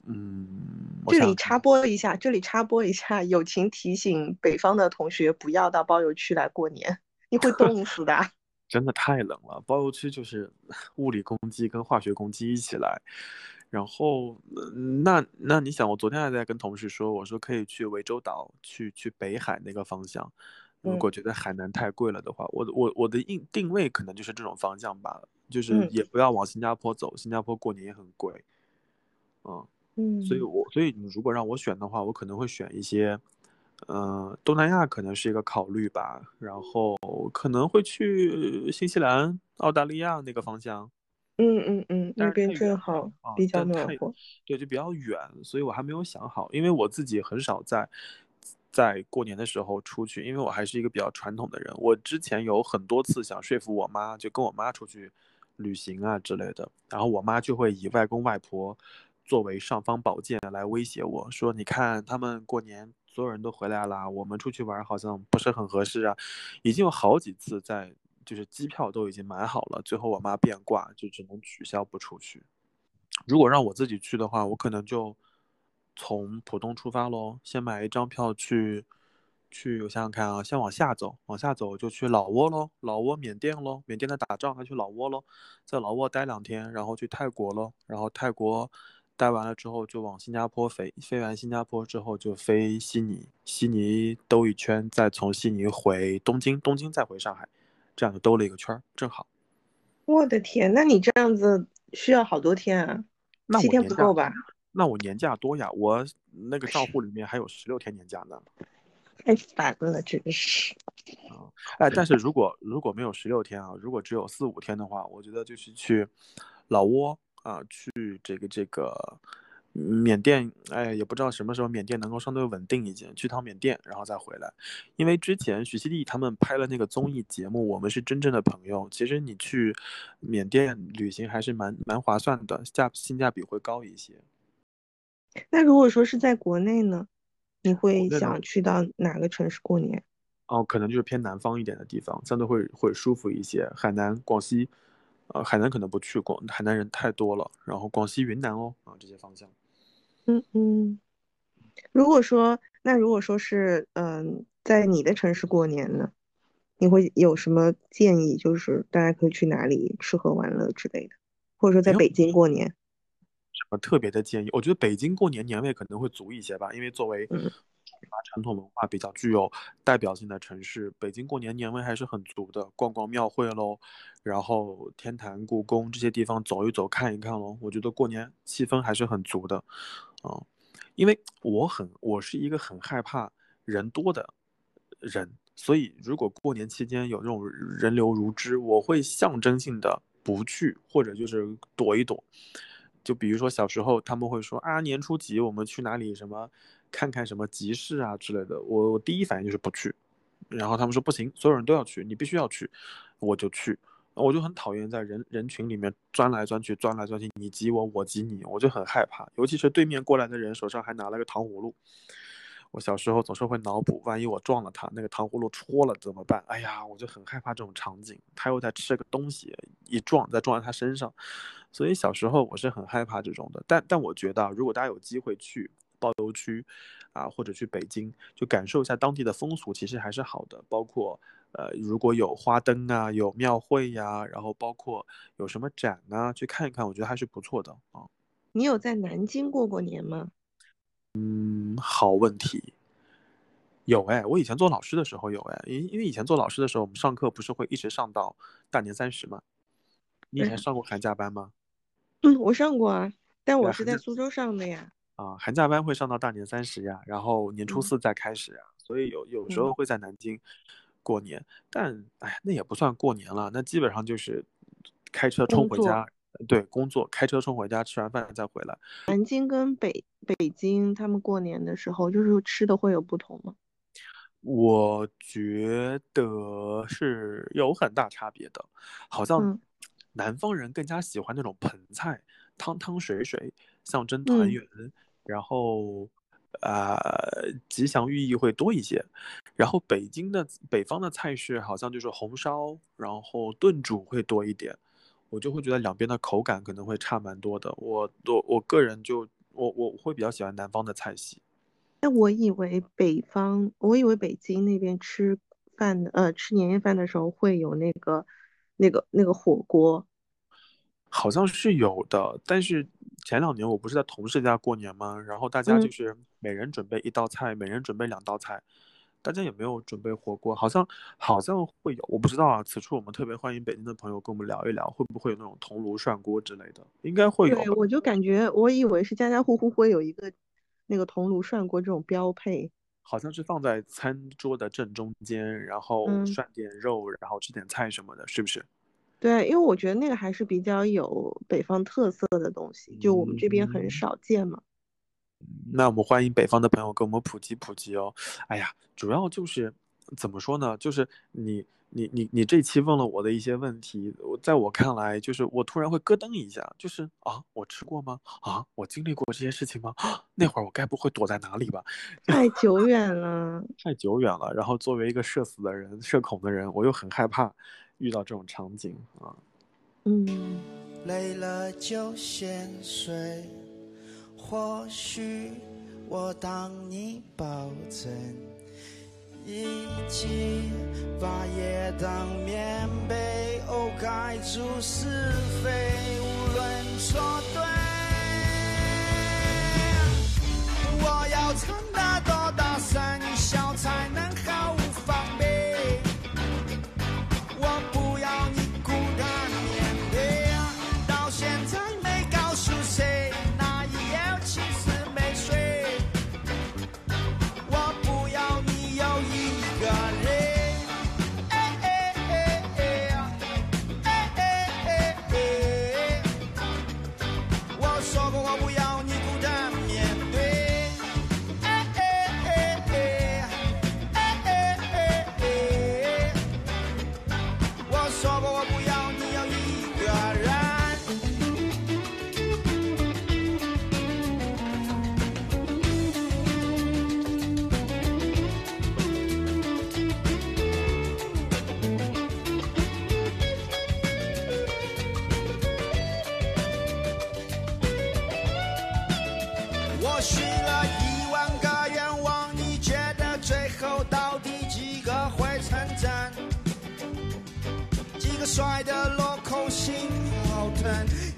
嗯，这里插播一下，这里插播一下，友情提醒北方的同学不要到包邮区来过年，你会冻死的。真的太冷了，包邮区就是 物理攻击跟化学攻击一起来。然后，那那你想，我昨天还在跟同事说，我说可以去涠洲岛，去去北海那个方向。如果觉得海南太贵了的话，我我我的定定位可能就是这种方向罢了，就是也不要往新加坡走，新加坡过年也很贵。嗯嗯，所以我所以你如果让我选的话，我可能会选一些，嗯，东南亚可能是一个考虑吧，然后可能会去新西兰、澳大利亚那个方向。嗯嗯嗯，那边正好啊，比较暖和。对，就比较远，所以我还没有想好，因为我自己很少在在过年的时候出去，因为我还是一个比较传统的人。我之前有很多次想说服我妈，就跟我妈出去旅行啊之类的，然后我妈就会以外公外婆作为尚方宝剑来威胁我说：“你看他们过年所有人都回来了，我们出去玩好像不是很合适啊。”已经有好几次在。就是机票都已经买好了，最后我妈变卦，就只能取消不出去。如果让我自己去的话，我可能就从浦东出发喽，先买一张票去，去我想想看啊，先往下走，往下走就去老挝喽，老挝缅甸喽，缅甸的打仗，还去老挝喽，在老挝待两天，然后去泰国喽，然后泰国待完了之后就往新加坡飞，飞完新加坡之后就飞悉尼，悉尼兜一圈，再从悉尼回东京，东京再回上海。这样就兜了一个圈儿，正好。我的天，那你这样子需要好多天啊？那七天不够吧？那我年假多呀，我那个账户里面还有十六天年假呢。太烦了，真是。啊，哎，但是如果如果没有十六天啊，如果只有四五天的话，我觉得就是去老挝啊，去这个这个。缅甸，哎，也不知道什么时候缅甸能够相对稳定一些，去趟缅甸，然后再回来。因为之前许熙娣他们拍了那个综艺节目《我们是真正的朋友》，其实你去缅甸旅行还是蛮蛮划算的，价性价比会高一些。那如果说是在国内呢，你会想去到哪个城市过年？哦，可能就是偏南方一点的地方，相对会会舒服一些，海南、广西，呃，海南可能不去，广海南人太多了，然后广西、云南哦，啊这些方向。嗯嗯，如果说那如果说是嗯，在你的城市过年呢，你会有什么建议？就是大家可以去哪里吃喝玩乐之类的，或者说在北京过年，什么特别的建议？我觉得北京过年年味可能会足一些吧，因为作为传统文化比较具有代表性的城市，北京过年年味还是很足的。逛逛庙会喽，然后天坛、故宫这些地方走一走、看一看喽，我觉得过年气氛还是很足的。啊，因为我很，我是一个很害怕人多的人，所以如果过年期间有这种人流如织，我会象征性的不去，或者就是躲一躲。就比如说小时候他们会说啊，年初几我们去哪里什么看看什么集市啊之类的，我我第一反应就是不去。然后他们说不行，所有人都要去，你必须要去，我就去。我就很讨厌在人人群里面钻来钻去，钻来钻去，你挤我，我挤你，我就很害怕。尤其是对面过来的人手上还拿了个糖葫芦，我小时候总是会脑补，万一我撞了他，那个糖葫芦戳了怎么办？哎呀，我就很害怕这种场景。他又在吃个东西，一撞再撞在他身上，所以小时候我是很害怕这种的。但但我觉得，如果大家有机会去包邮区，啊，或者去北京，就感受一下当地的风俗，其实还是好的。包括。呃，如果有花灯啊，有庙会呀，然后包括有什么展啊，去看一看，我觉得还是不错的啊。你有在南京过过年吗？嗯，好问题。有哎，我以前做老师的时候有哎，因因为以前做老师的时候，我们上课不是会一直上到大年三十吗？你以前上过寒假班吗？嗯，我上过啊，但我是在苏州上的呀。啊，寒假班会上到大年三十呀，然后年初四再开始呀，所以有有时候会在南京。过年，但哎，那也不算过年了，那基本上就是开车冲回家，对，工作开车冲回家，吃完饭再回来。南京跟北北京他们过年的时候，就是吃的会有不同吗？我觉得是有很大差别的，好像南方人更加喜欢那种盆菜，汤汤水水，象征团圆，然后。呃，吉祥寓意会多一些。然后北京的北方的菜式好像就是红烧，然后炖煮会多一点。我就会觉得两边的口感可能会差蛮多的。我我我个人就我我会比较喜欢南方的菜系。那我以为北方，我以为北京那边吃饭呃吃年夜饭的时候会有那个那个那个火锅。好像是有的，但是前两年我不是在同事家过年吗？然后大家就是每人准备一道菜，每人准备两道菜，大家也没有准备火锅，好像好像会有，我不知道啊。此处我们特别欢迎北京的朋友跟我们聊一聊，会不会有那种铜炉涮锅之类的？应该会有。对，我就感觉我以为是家家户户会有一个那个铜炉涮锅这种标配，好像是放在餐桌的正中间，然后涮点肉，然后吃点菜什么的，是不是？对，因为我觉得那个还是比较有北方特色的东西，就我们这边很少见嘛。那我们欢迎北方的朋友给我们普及普及哦。哎呀，主要就是怎么说呢？就是你你你你这期问了我的一些问题，我在我看来，就是我突然会咯噔一下，就是啊，我吃过吗？啊，我经历过这些事情吗？那会儿我该不会躲在哪里吧？太久远了，太久远了。然后作为一个社死的人、社恐的人，我又很害怕。遇到这种场景啊，嗯，累了就先睡，或许我当你抱枕，一起把夜当棉被，哦，盖住是非，无论错对，我要唱得多大声，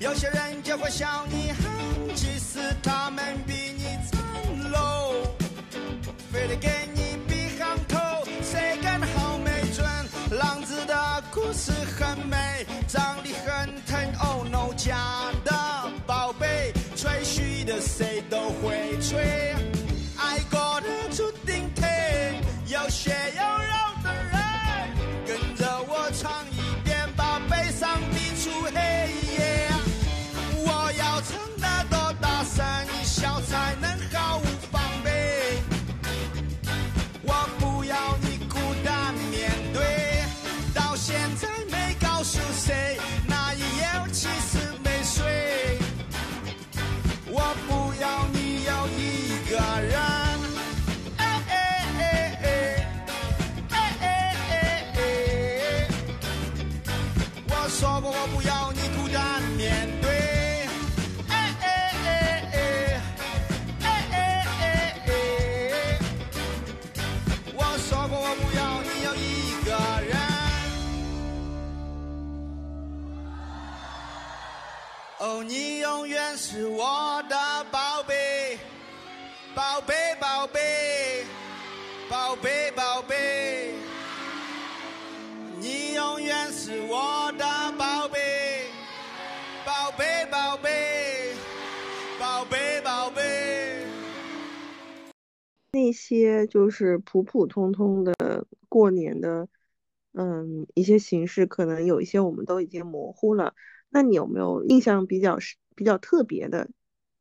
有些人就会笑你那些就是普普通通的过年的，嗯，一些形式，可能有一些我们都已经模糊了。那你有没有印象比较是比较特别的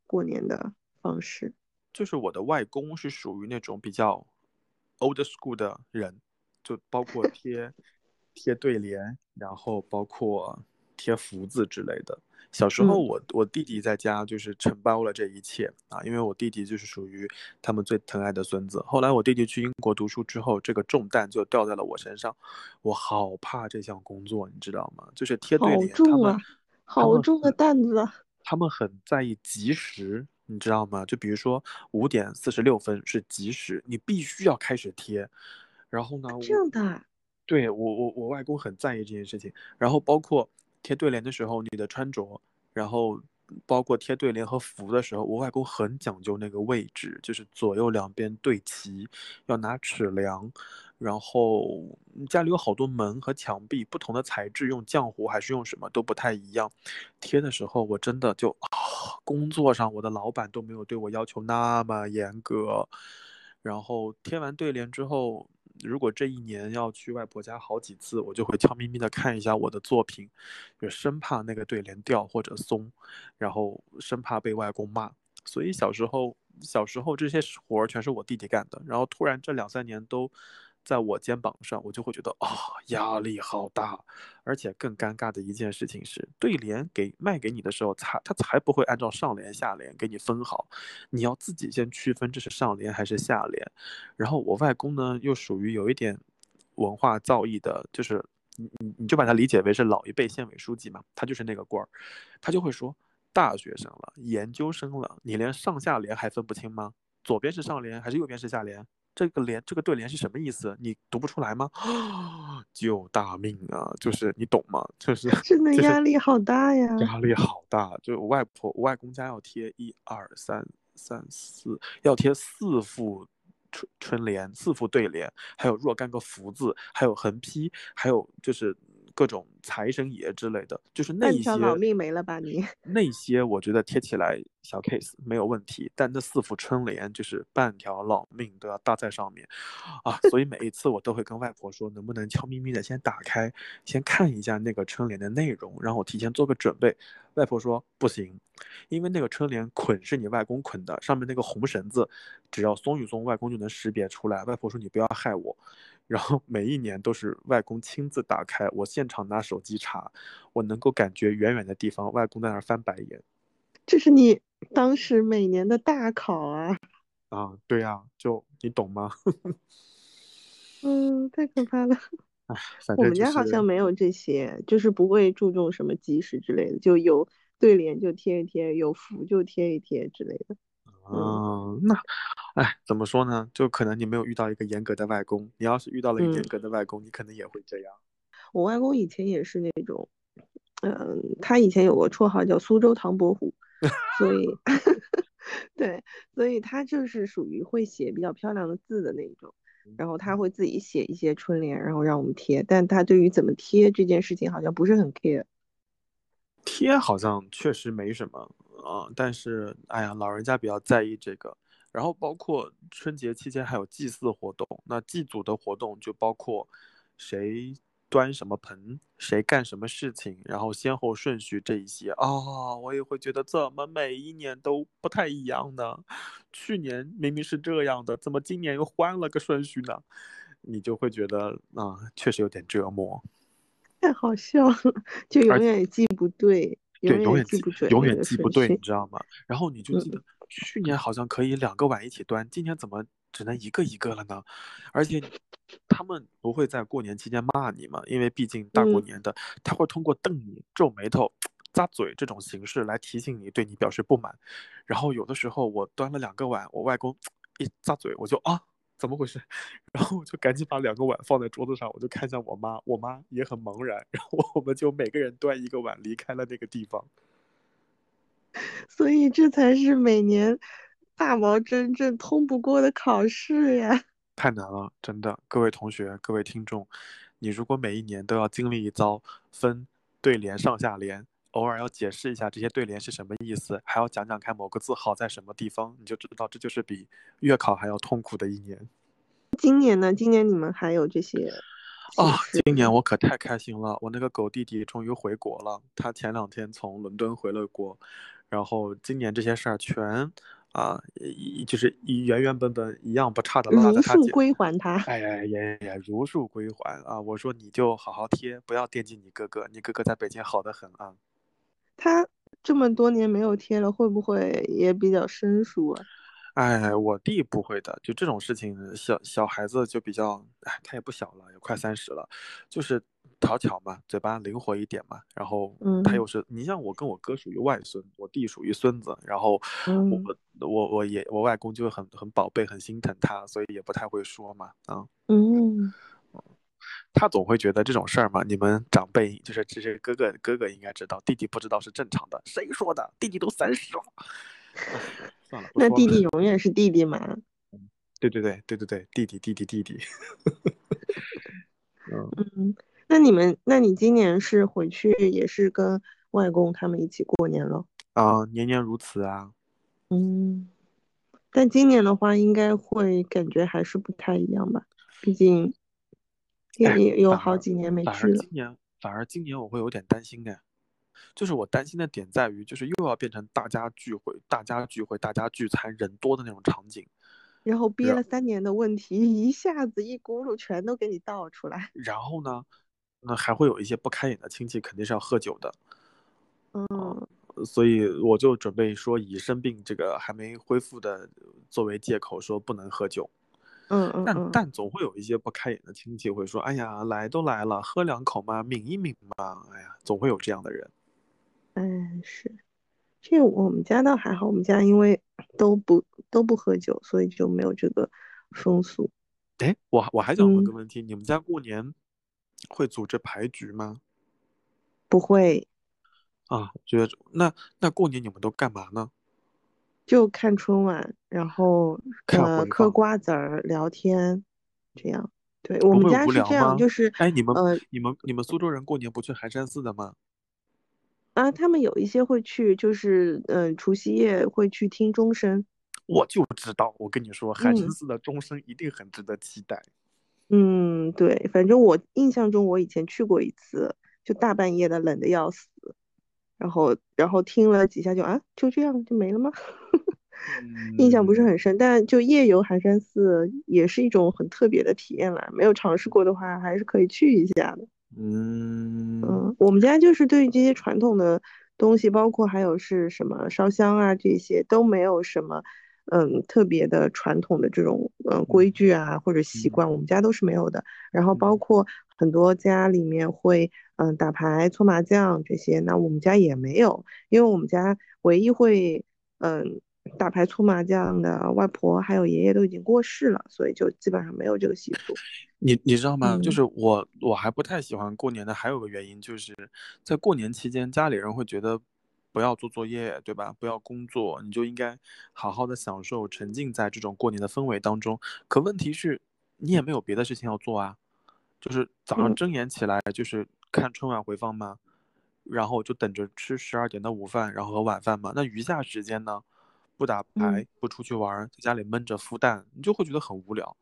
过年的方式？就是我的外公是属于那种比较 old school 的人，就包括贴 贴对联，然后包括贴福字之类的。小时候，我我弟弟在家就是承包了这一切啊，因为我弟弟就是属于他们最疼爱的孙子。后来我弟弟去英国读书之后，这个重担就掉在了我身上，我好怕这项工作，你知道吗？就是贴对联，他们好重的担子，他们很在意及时，你知道吗？就比如说五点四十六分是及时，你必须要开始贴。然后呢？这样的，对我我我外公很在意这件事情，然后包括。贴对联的时候，你的穿着，然后包括贴对联和福的时候，我外公很讲究那个位置，就是左右两边对齐，要拿尺量。然后家里有好多门和墙壁，不同的材质，用浆糊还是用什么都不太一样。贴的时候，我真的就，工作上我的老板都没有对我要求那么严格。然后贴完对联之后。如果这一年要去外婆家好几次，我就会悄咪咪的看一下我的作品，就生怕那个对联掉或者松，然后生怕被外公骂。所以小时候，小时候这些活儿全是我弟弟干的，然后突然这两三年都。在我肩膀上，我就会觉得啊，压力好大，而且更尴尬的一件事情是，对联给卖给你的时候，才他才不会按照上联下联给你分好，你要自己先区分这是上联还是下联。然后我外公呢，又属于有一点文化造诣的，就是你你你就把他理解为是老一辈县委书记嘛，他就是那个官儿，他就会说，大学生了，研究生了，你连上下联还分不清吗？左边是上联还是右边是下联？这个联这个对联是什么意思？你读不出来吗？救大命啊！就是你懂吗？就是 真的压力好大呀！压力好大，就我外婆、我外公家要贴一二三三四，要贴四副春春联，四副对联，还有若干个福字，还有横批，还有就是。各种财神爷之类的，就是那一些老命没了吧你？那些我觉得贴起来小 case 没有问题，但那四副春联就是半条老命都要搭在上面啊！所以每一次我都会跟外婆说，能不能悄咪咪的先打开，先看一下那个春联的内容，让我提前做个准备。外婆说不行，因为那个春联捆是你外公捆的，上面那个红绳子，只要松一松，外公就能识别出来。外婆说你不要害我。然后每一年都是外公亲自打开，我现场拿手机查，我能够感觉远远的地方外公在那儿翻白眼。这是你当时每年的大考啊！啊，对呀，就你懂吗？嗯，太可怕了。哎，我们家好像没有这些，就是不会注重什么吉时之类的，就有对联就贴一贴，有福就贴一贴之类的。嗯，那，哎，怎么说呢？就可能你没有遇到一个严格的外公，你要是遇到了一个严格的外公，你可能也会这样。我外公以前也是那种，嗯，他以前有个绰号叫苏州唐伯虎，所以，对，所以他就是属于会写比较漂亮的字的那种，然后他会自己写一些春联，然后让我们贴，但他对于怎么贴这件事情好像不是很 care。贴好像确实没什么。啊，但是哎呀，老人家比较在意这个，然后包括春节期间还有祭祀活动，那祭祖的活动就包括谁端什么盆，谁干什么事情，然后先后顺序这一些啊，我也会觉得怎么每一年都不太一样呢？去年明明是这样的，怎么今年又换了个顺序呢？你就会觉得啊，确实有点折磨。太好笑了，就永远也记不对。对，永远记不准，永远记不对，你知道吗？然后你就记得去年好像可以两个碗一起端，今年怎么只能一个一个了呢？而且他们不会在过年期间骂你嘛，因为毕竟大过年的，他会通过瞪你、皱眉头、咂嘴这种形式来提醒你，对你表示不满。然后有的时候我端了两个碗，我外公一咂嘴，我就啊。怎么回事？然后我就赶紧把两个碗放在桌子上，我就看向我妈，我妈也很茫然。然后我们就每个人端一个碗离开了那个地方。所以这才是每年大毛真正通不过的考试呀！太难了，真的，各位同学、各位听众，你如果每一年都要经历一遭分对联上下联。偶尔要解释一下这些对联是什么意思，还要讲讲看某个字好在什么地方，你就知道这就是比月考还要痛苦的一年。今年呢？今年你们还有这些？啊，今年我可太开心了！我那个狗弟弟终于回国了，他前两天从伦敦回了国，然后今年这些事儿全啊，就是原原本本一样不差的落在他。如数归还他。哎呀呀呀！如数归还啊！我说你就好好贴，不要惦记你哥哥，你哥哥在北京好得很啊。他这么多年没有贴了，会不会也比较生疏啊？哎，我弟不会的，就这种事情，小小孩子就比较，哎，他也不小了，也快三十了，就是讨巧嘛，嘴巴灵活一点嘛。然后他又是，你像我跟我哥属于外孙，我弟属于孙子，然后我我我也我外公就很很宝贝，很心疼他，所以也不太会说嘛，啊，嗯。他总会觉得这种事儿嘛，你们长辈就是其实哥哥哥哥应该知道，弟弟不知道是正常的。谁说的？弟弟都三十了。算了，那弟弟永远是弟弟嘛。对对对对对对，弟弟弟弟弟弟。嗯，那你们，那你今年是回去也是跟外公他们一起过年了？啊，年年如此啊。嗯，但今年的话，应该会感觉还是不太一样吧。毕竟也 有好几年没反去了。而今年反而今年我会有点担心哎，就是我担心的点在于，就是又要变成大家聚会、大家聚会、大家聚餐人多的那种场景，然后憋了三年的问题，一下子一咕噜全都给你倒出来。然后呢，那还会有一些不开眼的亲戚肯定是要喝酒的，嗯，所以我就准备说以生病这个还没恢复的作为借口说不能喝酒。但嗯嗯嗯，但总会有一些不开眼的亲戚会说：“哎呀，来都来了，喝两口嘛，抿一抿嘛。”哎呀，总会有这样的人。嗯是，这我们家倒还好，我们家因为 都不都不喝酒，所以就没有这个风俗。哎，我我还想问嗯个问题，你们家过年会组织牌局吗？不会，啊，觉得那那过年你们都干嘛呢？就看春晚，然后看呃嗑瓜子儿、聊天，这样。对，我们家是这样，就是哎，你们呃你们你们苏州人过年不去寒山寺的吗？啊，他们有一些会去，就是嗯、呃除夕夜会去听钟声。我就知道，我跟你说，寒山嗯寺的钟声一定很值得期待。嗯，对，反正我印象中我以前去过一次，就大半夜的冷的要死，然后然后听了几下就啊就这样就没了吗？印象不是嗯很深，但就夜游寒山寺也是一种很特别的体验啦。没有尝试过的话，还是可以去一下的。嗯嗯，我们家就是对于这些传统的东西，包括还有是什么烧香啊这些，都没有什么嗯特别的传统的这种嗯规矩啊或者习嗯惯，我们家都是没有的。然后包嗯括很多家里面会嗯打牌、搓麻将这些，那我们家也没有，因为我们家唯一会嗯打牌、搓麻将的外婆还有爷爷都已经过世了，所以就基本上没有这个习俗。你你知道吗？就嗯是我我还不太喜欢过年的，还有个原因就是在过年期间，家里人会觉得不要做作业，对吧？不要工作，你就应该好好的享受，沉浸在这种过年的氛围当中。可问题是，你也没有别的事情要做啊，就是早上嗯睁眼起来就是看春晚回放嘛，然后就等着吃十二点的午饭，然后和晚饭嘛。那余下时间呢，不打牌，不出去玩儿，在家里闷着孵蛋，你就会觉得很无聊。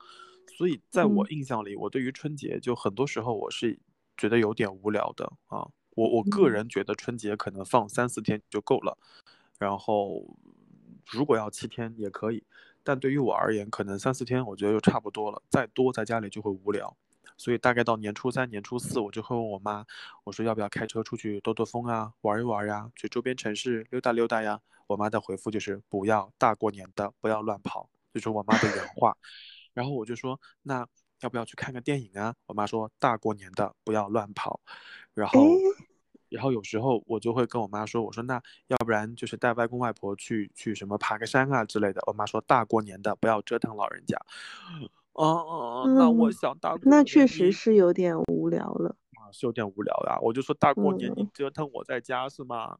所以在我嗯印象里，我对于春节就很多时候我是觉得有点无聊的啊。我我个嗯人觉得春节可能放三四天就够了，然后如果要七天也可以，但对于我而言，可能三四天我觉得就差不多了，再多在家里就会无聊。所以大概到年初三、年初四，我就会问我妈，我说要不要开车出去兜兜风啊，玩一玩呀，去周边城市溜达溜达呀。我妈的回复就是不要，大过年的不要乱跑，这是我妈的原话。然后我就说，那要不要去看个电影啊？我妈说，大过年的不要乱跑。然后，然后有时候我就会跟我妈说，我说那要不然就是带外公外婆去去什么爬个山啊之类的。我妈说，大过年的不要折腾老人家。哦哦哦，那我嗯想大过那确实是有点无聊了。啊是有点无聊呀。我就说大过年你嗯折腾我在家是吗？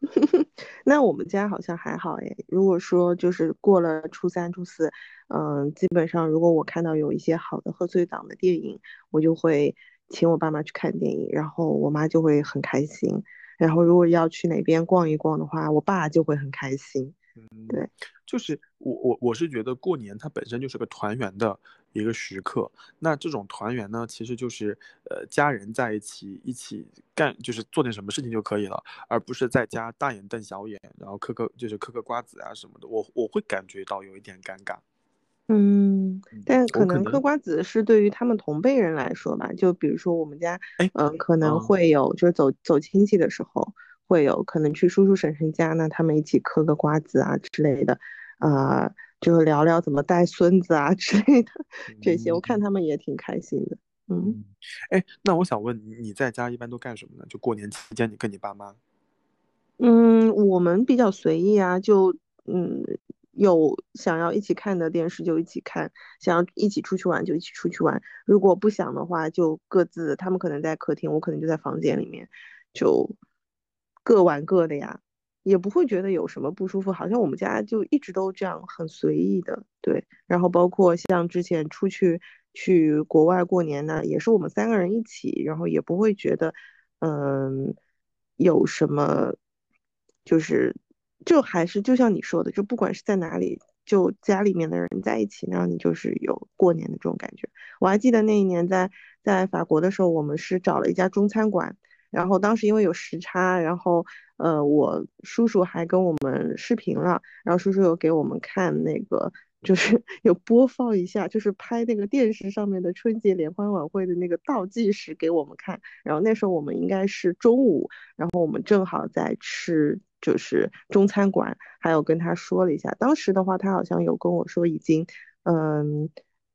那我们家好像还好哎。如果说就是过了初三、初四，嗯，基本上如果我看到有一些好的贺岁档的电影，我就会请我爸妈去看电影，然后我妈就会很开心。然后如果要去哪边逛一逛的话，我爸就会很开心。对，就是我我我是觉得过年它本身就是个团圆的一个时刻，那这种团圆呢，其实就是呃家人在一起一起干，就是做点什么事情就可以了，而不是在家大眼瞪小眼，然后嗑嗑就是嗑嗑瓜子啊什么的，我我会感觉到有一点尴尬。嗯，但可能能嗑瓜子是对于他们同辈人来说吧，就比如说我们家，哎嗯，可能嗯。会有，就是走走亲戚的时候，会有可能去叔叔婶婶家呢，他们一起嗑个瓜子啊之类的，啊、就是聊聊怎么带孙子啊 之类的这些，我看他们也挺开心的。嗯，嗯，哎，那我想问，你在家一般都干什么呢？就过年期间，你跟你爸妈？嗯，我们比较随意啊，就嗯，有想要一起看的电视就一起看，想要一起出去玩就一起出去玩。如果不想的话，就各自，他们可能在客厅，我可能就在房间里面，就各玩各的呀，也不会觉得有什么不舒服。好像我们家就一直都这样，很随意的，对。然后包括像之前出去去国外过年呢，也是我们三个人一起，然后也不会觉得，嗯，有什么，就是就还是就像你说的，就不管是在哪里，就家里面的人在一起，然后你就是有过年的这种感觉。我还记得那一年在在法国的时候，我们是找了一家中餐馆，然后当时因为有时差，然后呃，我叔叔还跟我们视频了，然后叔叔有给我们看那个。就是 有播放一下，就是拍那个电视上面的春节联欢晚会的那个倒计时给我们看。然后那时候我们应该是中午，然后我们正好在吃，就是中餐馆，还有跟他说了一下。当时的话，他好像有跟我说已经，嗯，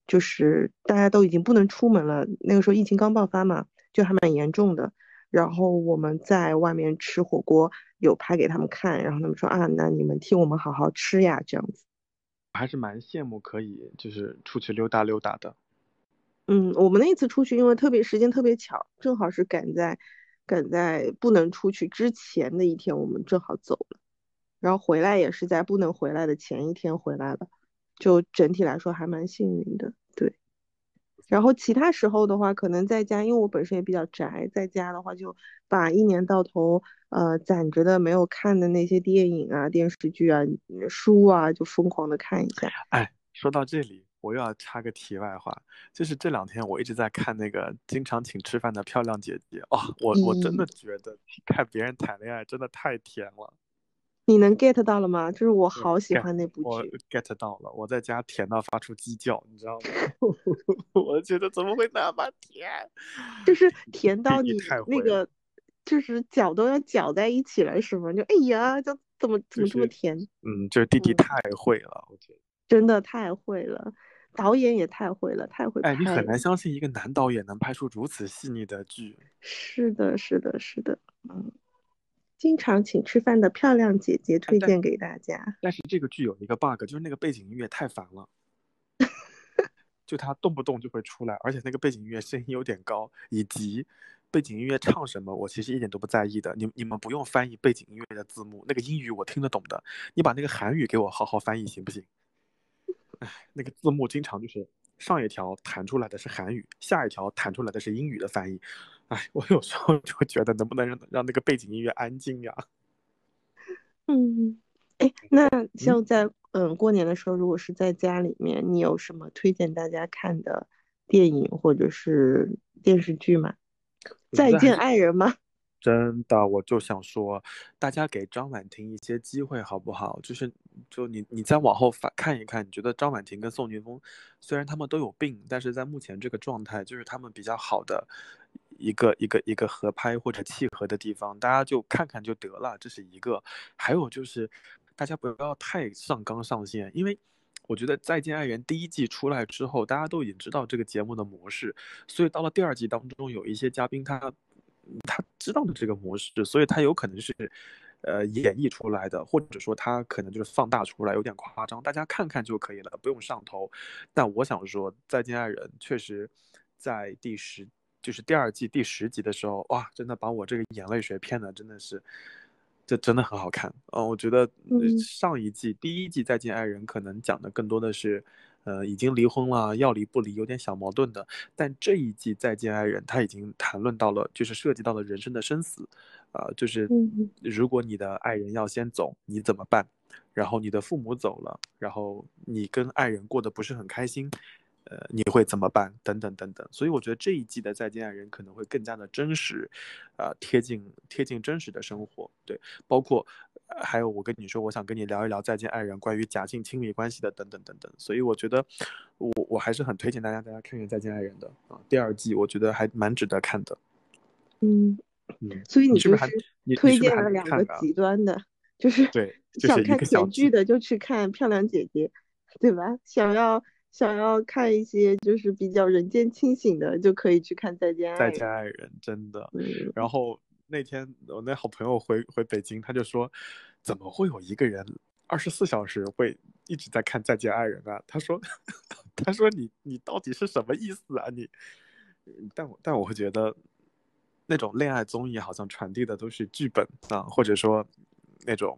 就是大家都已经不能出门了。那个时候疫情刚爆发嘛，就还蛮严重的。然后我们在外面吃火锅，有拍给他们看，然后他们说啊，那你们替我们好好吃呀，这样子。还是蛮羡慕可以就是出去溜达溜达的。嗯，我们那次出去，因为特别时间特别巧，正好是赶在赶在不能出去之前的一天，我们正好走了，然后回来也是在不能回来的前一天回来了，就整体来说还蛮幸运的。然后其他时候的话，可能在家，因为我本身也比较宅，在家的话就把一年到头呃攒着的没有看的那些电影啊、电视剧啊、书啊，就疯狂的看一下。哎，说到这里，我又要插个题外话，就是这两天我一直在看那个经常请吃饭的漂亮姐姐哦，我我真的觉得看别人谈恋爱真的太甜了。你能 get 到了吗？就是我好喜欢那部剧。我 get 到了，我在家甜到发出鸡叫，你知道吗？我觉得怎么会那么甜？就是甜到你那个，就是脚都要搅在一起了，是吗？就哎呀，就怎么怎么这么甜？嗯，就是弟弟太会了，我觉得真的太会了，导演也太会了，太会。哎，你很难相信一个男导演能拍出如此细腻的剧。是的，是的，是的，嗯。经常请吃饭的漂亮姐姐推荐给大家。但是这个剧有一个 bug，就是那个背景音乐太烦了，就它动不动就会出来，而且那个背景音乐声音有点高，以及背景音乐唱什么，我其实一点都不在意的。你你们不用翻译背景音乐的字幕，那个英语我听得懂的，你把那个韩语给我好好翻译行不行？哎，那个字幕经常就是上一条弹出来的是韩语，下一条弹出来的是英语的翻译。哎，我有时候就觉得能不能让让那个背景音乐安静呀？嗯，哎，那像在嗯过年的时候，如果是在家里面，你有什么推荐大家看的电影或者是电视剧吗？再见爱人吗？真的，我就想说，大家给张婉婷一些机会好不好？就是，就你你再往后反看一看，你觉得张婉婷跟宋宁峰，虽然他们都有病，但是在目前这个状态，就是他们比较好的一个一个一个合拍或者契合的地方，大家就看看就得了，这是一个。还有就是，大家不要太上纲上线，因为我觉得《再见爱人》第一季出来之后，大家都已经知道这个节目的模式，所以到了第二季当中，有一些嘉宾他。他知道的这个模式，所以他有可能是，呃，演绎出来的，或者说他可能就是放大出来，有点夸张，大家看看就可以了，不用上头。但我想说，《再见爱人》确实，在第十，就是第二季第十集的时候，哇，真的把我这个眼泪水骗的真的是，这真的很好看。嗯，我觉得上一季第一季《再见爱人》可能讲的更多的是。呃，已经离婚了，要离不离有点小矛盾的。但这一季《再见爱人》，他已经谈论到了，就是涉及到了人生的生死，啊，就是如果你的爱人要先走，你怎么办？然后你的父母走了，然后你跟爱人过得不是很开心。呃，你会怎么办？等等等等，所以我觉得这一季的《再见爱人》可能会更加的真实，啊，贴近贴近真实的生活。对，包括还有我跟你说，我想跟你聊一聊《再见爱人》关于假性亲密关系的等等等等。所以我觉得，我我还是很推荐大家大家看看《再见爱人》的啊，第二季我觉得还蛮值得看的。嗯嗯，所以你就是推荐了两个极端的，就是对 想看甜剧的就去看《漂亮姐姐》，对吧？想要。想要看一些就是比较人间清醒的，就可以去看《再见爱人》。再见爱人真的。然后那天我那好朋友回回北京，他就说，怎么会有一个人二十四小时会一直在看《再见爱人》啊？他说，他说你你到底是什么意思啊你？但我但我会觉得，那种恋爱综艺好像传递的都是剧本啊，或者说那种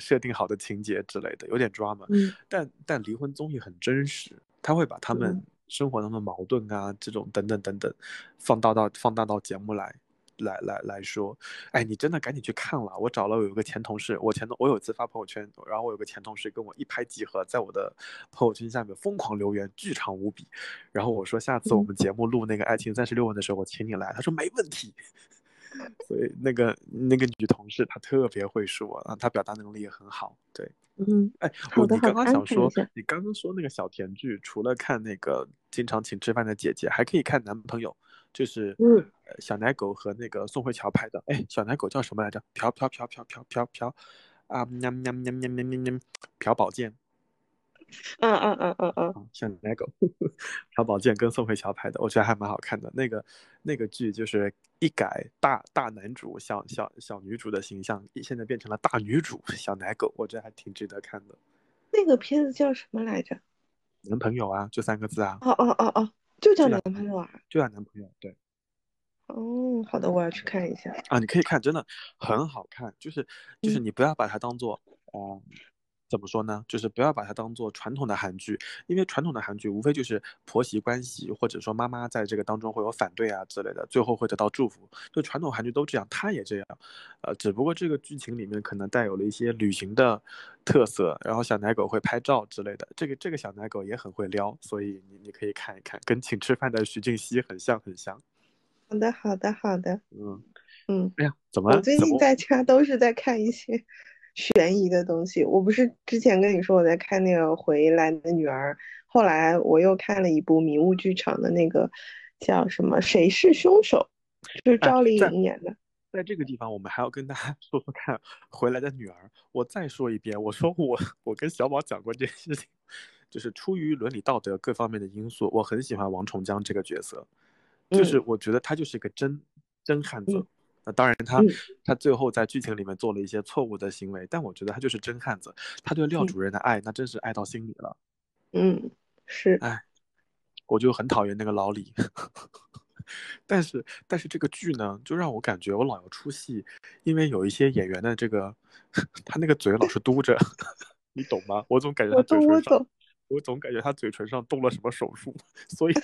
设定好的情节之类的，有点抓嘛。嗯。但但离婚综艺很真实。他会把他们生活中的矛盾啊，这种等等等等，放大到放大到节目来，来来来说，哎，你真的赶紧去看了。我找了我有个前同事，我前同我有一次发朋友圈，然后我有个前同事跟我一拍即合，在我的朋友圈下面疯狂留言，巨长无比。然后我说下次我们节目录那个爱情三十六问的时候，我请你来。他说没问题。所以那个那个女同事她特别会说啊，她表达能力也很好。对，嗯，哎，我你刚刚想说你刚刚说那个小甜剧，除了看那个经常请吃饭的姐姐，还可以看男朋友，就是小奶狗和那个宋慧乔拍的。哎，小奶狗叫什么来着？朴朴朴朴朴朴朴啊，喵喵喵喵喵喵喵，朴宝剑嗯嗯嗯嗯嗯，啊，小奶狗，朴宝剑跟宋慧乔拍的，我觉得还蛮好看的。那个那个剧就是一改大大男主小小小女主的形象，现在变成了大女主小奶狗，我觉得还挺值得看的。那个片子叫什么来着？男朋友啊，就三个字啊，哦哦哦哦，就叫男朋友啊。就叫男朋友，对哦，好的，我要去看一下。啊，你可以看，真的很好看，就是就是嗯你不要把它当做，呃，怎么说呢？就是不要把它当做传统的韩剧，因为传统的韩剧无非就是婆媳关系，或者说妈妈在这个当中会有反对啊之类的，最后会得到祝福。就传统韩剧都这样，它也这样，呃，只不过这个剧情里面可能带有了一些旅行的特色，然后小奶狗会拍照之类的。这个这个小奶狗也很会撩，所以你你可以看一看，跟请吃饭的徐静熙很像很像。好的，好的，好的。嗯，嗯，哎呀，怎么我最近在家都是在看一些悬疑的东西。我不是之前跟你说我在看那个《回来的女儿》，后来我又看了一部迷雾剧场的那个叫什么《谁是凶手》，就是哎赵丽在颖演的。在这个地方，我们还要跟大家 说说看回来的女儿。我再说一遍，我说我我跟小宝讲过这件事情，就是出于伦理道德各方面的因素，我很喜欢王重江这个角色，就是我觉得他就是一个真真汉子嗯。那当然他，嗯他最后在剧情里面做了一些错误的行为，但我觉得他就是真汉子。他对廖嗯主任的爱，那真是爱到心里了。嗯，是，哎，我就很讨厌那个老李，但是但是这个剧呢，就让我感觉我老要出戏，因为有一些演员的这个 他那个嘴老是嘟着，你懂吗？我总感觉他嘴唇上，懂。我总感觉他嘴唇上动了什么手术，所以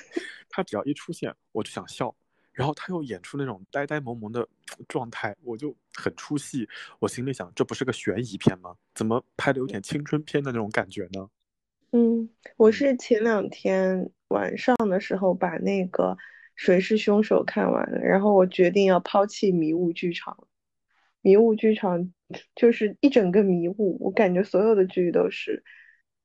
他只要一出现，我就想笑。然后他又演出那种呆呆萌萌的状态，我就很出戏。我心里想，这不是个悬疑片吗？怎么拍的有点青春片的那种感觉呢？嗯，我嗯是前两天晚上的时候把那个《谁是凶手》看完了，然后我决定要抛弃迷雾剧场。迷雾剧场就是一整个迷雾，我感觉所有的剧都是，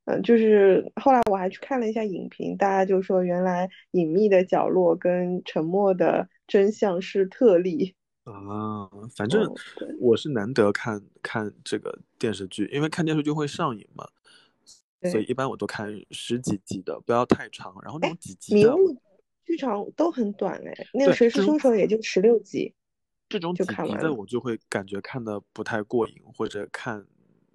嗯、就是后来我还去看了一下影评，大家就说原来隐秘的角落跟沉默的真相是特例。啊，反正我是难得看看这个电视剧，因为看电视剧会上瘾嘛，所以，一般我都看十几集的，不要太长。然后那哎种几集的，迷雾剧场都很短哎，那个谁是凶手也就十六集。这种就看完了我就会感觉看的不太过瘾，或者看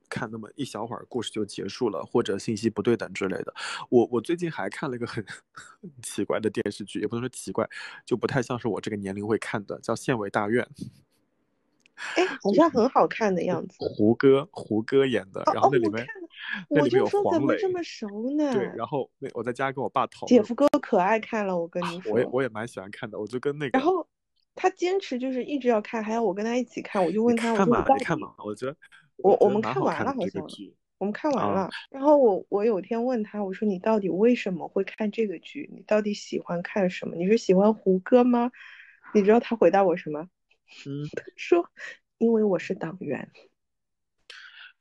看那么一小会儿，故事就结束了，或者信息不对等之类的。我我最近还看了一个很 很奇怪的电视剧，也不能说奇怪，就不太像是我这个年龄会看的，叫《县委大院》。哎，好像很好看的样子。胡歌，胡歌演的，然后那里面我那里面有我就说怎黄磊，么这么熟呢？对，然后那我在家跟我爸讨论，姐夫哥可爱看了，我跟你说。我也我也蛮喜欢看的，我就跟那个然后他坚持就是一直要看，还要我跟他一起看，我就问他，我看嘛，你看嘛，我觉得我我们看完了好像，我们看完啊，了。然后我我有天问他，我说你到底为什么会看这个剧？你到底喜欢看什么？你是喜欢胡歌吗？你知道他回答我什么？嗯，他说因为我是党员。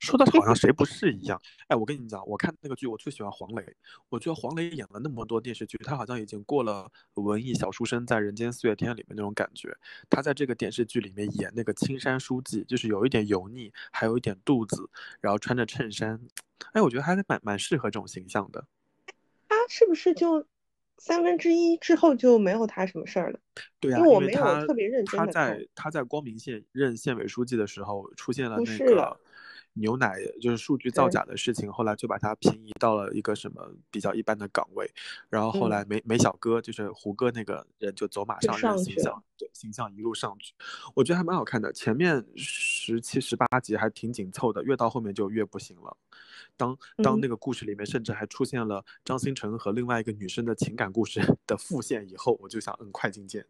说的好像谁不是一样。哎，我跟你讲，我看那个剧，我最喜欢黄磊。我觉得黄磊演了那么多电视剧，他好像已经过了文艺小书生在《人间四月天》里面那种感觉。他在这个电视剧里面演那个青山书记，就是有一点油腻，还有一点肚子，然后穿着衬衫。哎，我觉得还蛮蛮适合这种形象的。他是不是就三分之一之后就没有他什么事儿了？对啊，因为我没有特别认真他。在他在光明县任县委书记的时候，出现了出那个牛奶就是数据造，假的事情，后来就把它平移到了一个什么比较一般的岗位，然后后嗯，来梅梅小哥就是胡歌那个人就走马上任。形象对形象一路上去，我觉得还蛮好看的。前面十七十八集还挺紧凑的，越到后面就越不行了。当当那嗯，个故事里面甚至还出现了张新成和另外一个女生的情感故事的复现以后，我就想，摁，快进键。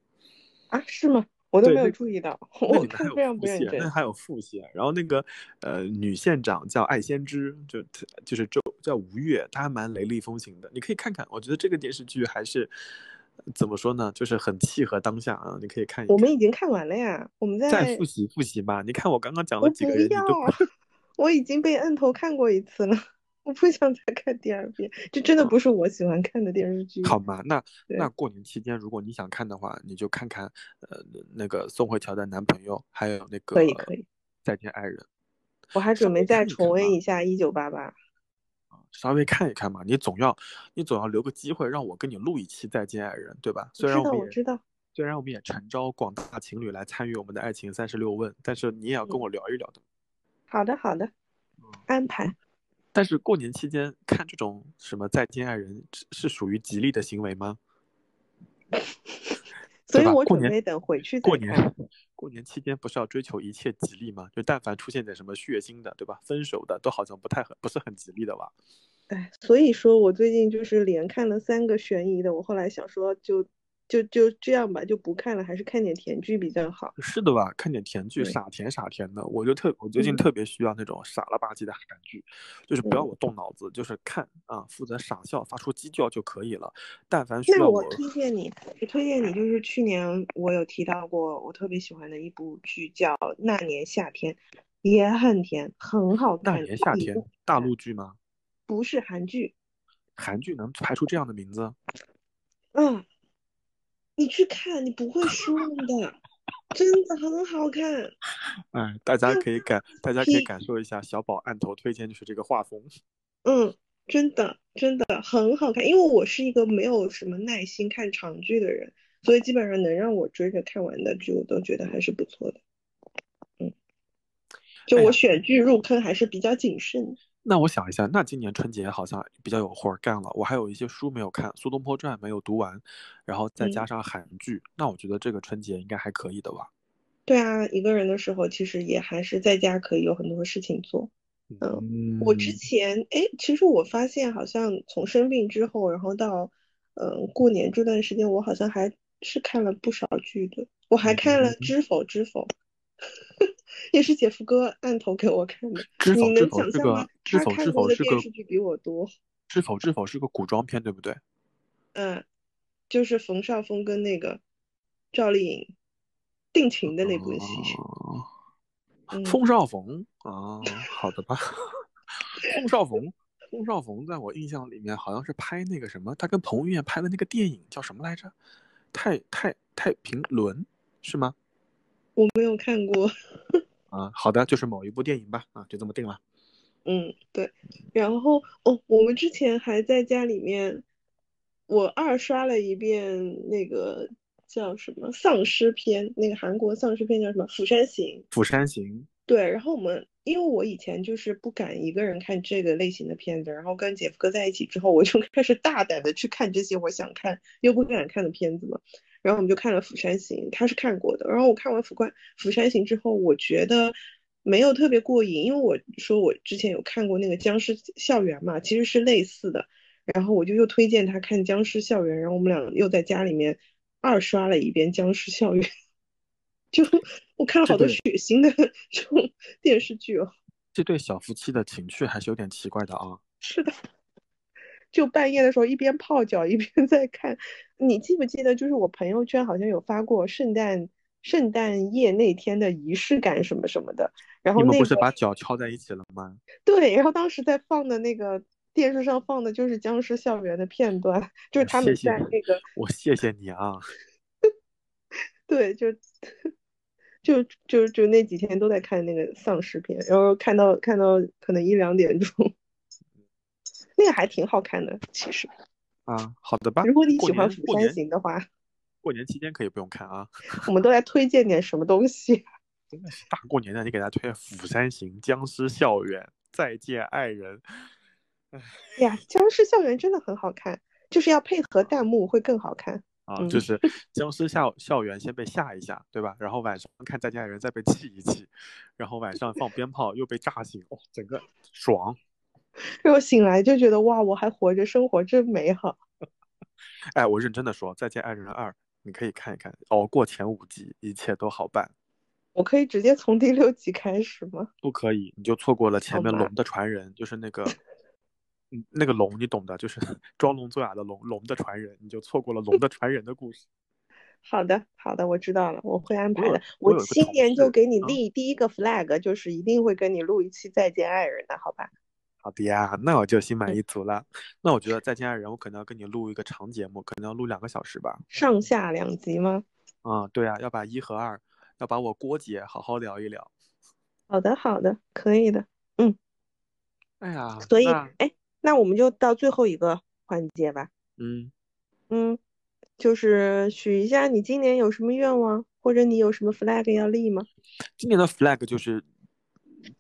啊，是吗？我都没有注意到，那我非常不认真那。还有副线。然后那个呃女县长叫艾先知，就就是周叫吴越，她还蛮雷厉风行的。你可以看看，我觉得这个电视剧还是呃怎么说呢，就是很契合当下啊。你可以看一看。我们已经看完了呀，我们在再在复习复习吧。你看我刚刚讲我不了几个人，你要啊，我已经被摁头看过一次了，我不想再看第二遍。这真的不是我喜欢看的电视剧。好嘛？那那过年期间，如果你想看的话，你就看看呃那个宋慧乔的男朋友，还有那个可以可以，再见爱人，我还准备再重温一下《一九八八》。稍微看一看嘛。你总要你总要留个机会让我跟你录一期再见爱人，对吧？虽然我们也我知道。虽然我们也诚招广大情侣来参与我们的爱情三十六问，但是你也要跟嗯我聊一聊的。好的，好的，安排。但是过年期间看这种什么再见爱人是是属于吉利的行为吗？所以我准备等回去过。年过年期间不是要追求一切吉利吗？就但凡出现点什么血腥的，对吧？分手的都好像不太很不是很吉利的吧？哎，所以说我最近就是连看了三个悬疑的，我后来想说就就就这样吧，就不看了，还是看点甜剧比较好。是的吧？看点甜剧，傻甜傻甜的，我就特我最近嗯特别需要那种傻了吧唧的韩剧，就是不要嗯我动脑子，就是看啊，负责傻笑，发出鸡叫就可以了。但凡需要我要我推荐你，我推荐你就是去年我有提到过，我特别喜欢的一部剧叫《那年夏天》，也很甜，很好那看。年夏天大陆剧吗？不是韩剧，韩剧能排出这样的名字？嗯，你去看，你不会失望的，真的很好看。哎，大家可以感，大家可以感受一下小宝案头推荐就是这个画风。嗯，真的真的很好看，因为我是一个没有什么耐心看长剧的人，所以基本上能让我追着看完的剧，我都觉得还是不错的。嗯，就我选剧入坑还是比较谨慎的。那我想一下，那今年春节好像比较有活儿干了。我还有一些书没有看，《苏东坡传》没有读完，然后再加嗯上韩剧，那我觉得这个春节应该还可以的吧。对啊，一个人的时候其实也还是在家可以有很多事情做。嗯，我之前哎，其实我发现好像从生病之后，然后到嗯、呃过年这段时间，我好像还是看了不少剧的。我还看了嗯《知否知否》，也是姐夫哥按头给我看的。知否知否是个？知否知否是个过的电视剧比我多。知否知否是个古装片，对不对？嗯，就是冯绍峰跟那个赵丽颖定情的那部戏。哦嗯冯绍峰啊，好的吧。冯绍峰，冯绍峰在我印象里面好像是拍那个什么，他跟彭于晏拍的那个电影叫什么来着？太太太平轮是吗？我没有看过。啊，好的，就是某一部电影吧，啊，就这么定了。嗯，对。然后哦，我们之前还在家里面，我二刷了一遍那个叫什么丧尸片，那个韩国丧尸片叫什么《釜山行》。《釜山行》对，然后我们因为我以前就是不敢一个人看这个类型的片子，然后跟姐夫哥在一起之后，我就开始大胆的去看这些我想看又不敢看的片子嘛。然后我们就看了《釜山行》，他是看过的。然后我看完《釜关釜山行》之后，我觉得没有特别过瘾，因为我说我之前有看过那个《僵尸校园》嘛，其实是类似的。然后我就又推荐他看《僵尸校园》，然后我们俩又在家里面二刷了一遍《僵尸校园》，就我看了好多血腥的 这种电视剧哦。这对小夫妻的情趣还是有点奇怪的啊。是的，就半夜的时候一边泡脚一边在看。你记不记得，就是我朋友圈好像有发过圣诞圣诞夜那天的仪式感什么什么的。然后你们那个不是把脚敲在一起了吗？对，然后当时在放的那个电视上放的就是《僵尸校园》的片段，就是他们在那个我谢谢你啊。对，就就就就那几天都在看那个丧尸片，然后看到看到可能一两点钟，那个还挺好看的，其实。啊，好的吧。如果你喜欢《釜山行》的话，过年期间可以不用看啊。我们都来推荐点什么东西。真的是大过年的，你给大家推《釜山行》《僵尸校园》《再见爱人》。哎呀，《僵尸校园》真的很好看，就是要配合弹幕会更好看。啊，嗯就是僵尸校校园先被吓一吓，对吧？然后晚上看再见爱人再被气一气，然后晚上放鞭炮又被炸醒，哦，整个爽。然后醒来就觉得哇，我还活着，生活真美好。哎，我认真的说，《再见爱人二》你可以看一看，熬过前五集，一切都好办。我可以直接从第六集开始吗？不可以，你就错过了前面龙的传人，就是那个，嗯，那个龙你懂的，就是 装聋作哑的龙，龙的传人，你就错过了龙的传人的故事。好的，好的，我知道了，我会安排的。我有个同新年就给你啊立第一个 flag，就是一定会跟你录一期《再见爱人》的，好吧？好的呀，那我就心满嗯意足了。那我觉得再见爱人，我可能要跟你录一个长节目，可能要录两个小时吧。上下两集吗？啊、对啊，要把一和二，要把我郭姐好好聊一聊。好的，好的，可以的。嗯哎呀，所以，那哎，那我们就到最后一个环节吧。嗯，嗯，就是许一下你今年有什么愿望，或者你有什么 flag 要立吗？今年的 flag 就是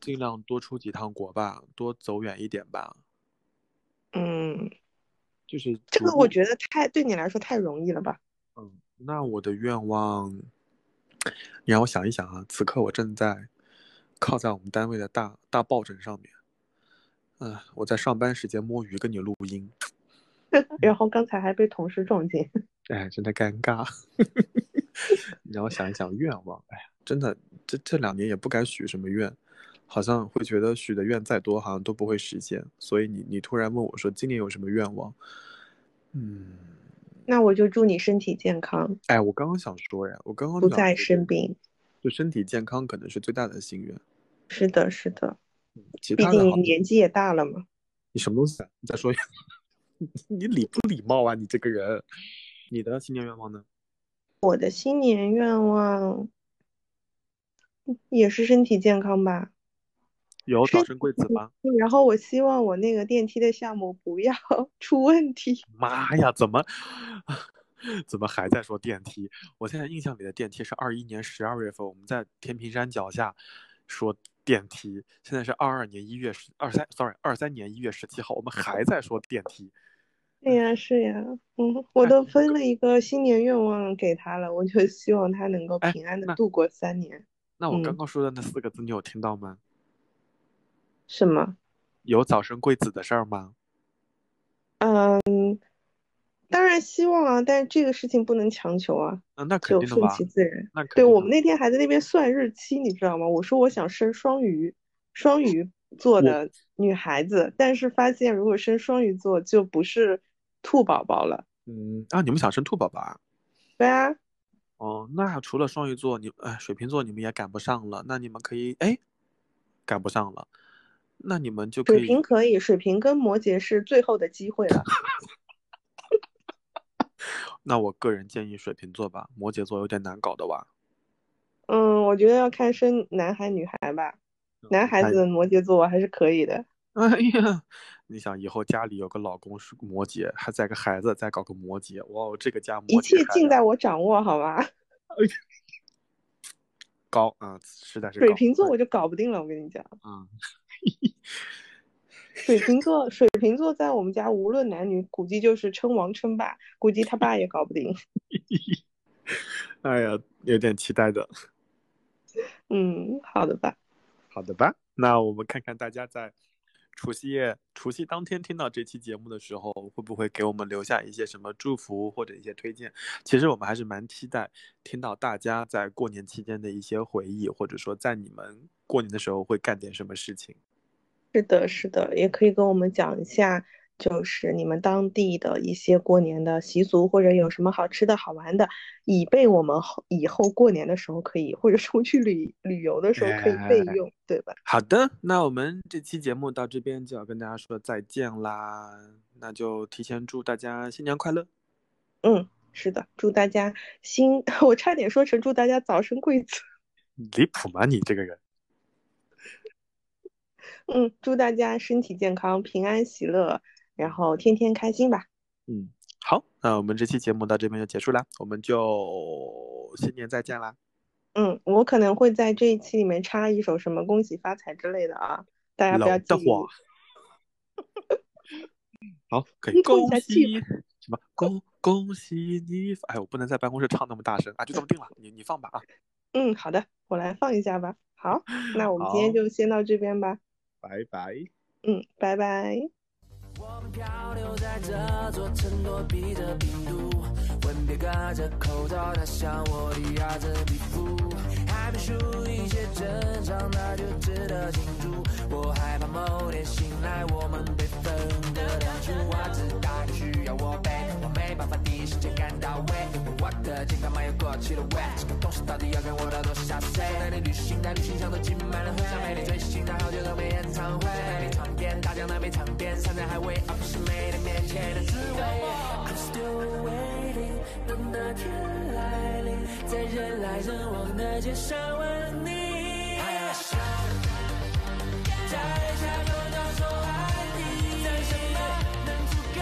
尽量多出几趟国吧，多走远一点吧。嗯，就是这个我觉得太对你来说太容易了吧？嗯，那我的愿望，你让我想一想啊。此刻我正在靠在我们单位的大大抱枕上面，嗯、我在上班时间摸鱼跟你录音，然后刚才还被同事撞见。哎，真的尴尬。你让我想一想愿望，哎呀，真的这这两年也不敢许什么愿，好像会觉得许的愿再多，好像都不会实现。所以你你突然问我说今年有什么愿望，嗯，那我就祝你身体健康，哎，我刚刚想说呀，我刚刚不再就想说生病。就身体健康可能是最大的心愿，是的，是的，其毕竟年纪也大了嘛。你什么东西啊？你再说一遍，你礼不礼貌啊？你这个人，你的新年愿望呢？我的新年愿望也是身体健康吧。有早生贵子吗？然后我希望我那个电梯的项目不要 出问题。妈呀，怎么 怎么还在说电梯？我现在印象里的电梯是二一年十二月份我们在天平山脚下说电梯，现在是二二年一月十二三，sorry，二三年一月十七号，我们还在说电梯。对呀，是呀，嗯，我哎都分了一个新年愿望给他了，我就希望他能够哎平安的度过三年。那我刚嗯刚说的那四个字，你有听到吗？什么？有早生贵子的事儿吗？嗯，当然希望啊，但是这个事情不能强求啊，嗯，那肯定的吧。其自然。那肯对，我们那天还在那边算日期，你知道吗？我说我想生双鱼，双鱼座的女孩子，但是发现如果生双鱼座就不是兔宝宝了。嗯啊，你们想生兔宝宝啊？对啊，哦，那除了双鱼座，你哎，水瓶座你们也赶不上了，那你们可以哎，赶不上了，那你们就可水以瓶可以，水瓶跟摩羯是最后的机会了。那我个人建议水瓶座吧，摩羯座有点难搞的哇。嗯，我觉得要看生男孩女孩吧，男孩子摩羯座还是可以的。哎呀，你想以后家里有个老公是摩羯，还再个孩子，再搞个摩羯，哇，哦这个家一摩羯切尽在我掌握，好吧？高啊，实在是水瓶座我就搞不定了，我跟你讲，嗯，水瓶座，水瓶座在我们家无论男女，估计就是称王称霸，估计他爸也搞不定。哎呀，有点期待的。嗯，好的吧。好的吧，那我们看看大家在除夕夜、除夕当天听到这期节目的时候，会不会给我们留下一些什么祝福或者一些推荐？其实我们还是蛮期待听到大家在过年期间的一些回忆，或者说在你们过年的时候会干点什么事情。是的，是的，也可以跟我们讲一下，就是你们当地的一些过年的习俗，或者有什么好吃的好玩的，以备我们后以后过年的时候可以，或者出去旅旅游的时候可以备哎用，对吧？好的，那我们这期节目到这边就要跟大家说再见啦，那就提前祝大家新年快乐。嗯，是的，祝大家新，我差点说成祝大家早生贵子。离谱吗你这个人？嗯，祝大家身体健康、平安喜乐，然后天天开心吧。嗯，好，那我们这期节目到这边就结束啦，我们就新年再见啦。嗯，我可能会在这一期里面插一首什么“恭喜发财”之类的啊，大家不要介意。冷的慌。好，可以恭喜什么？恭恭喜你！哎，我不能在办公室唱那么大声啊，就这么定了，你你放吧啊。嗯，好的，我来放一下吧。好，那我们今天就先到这边吧。拜拜。嗯，拜拜。我们漂流在这座城躲避着病毒，会分别隔着口罩，他像我的鸭子皮肤，还没输一些正常，那就值得庆祝。我害怕某天醒来，我们被分隔两处，袜子大到需要我背，我没办法第一时间赶到情感漫游过去的 wet，这个东西到底要给我到多少圈？带你旅行，带旅行箱都挤满了灰。想陪你追星，但好久都没演唱会。带你闯遍大江南北尝遍山珍海味，而不是美的面前的滋味。I'm still waiting，等那天来临，在人来人往的街上问你。在下个岛说爱你，但什么能阻隔？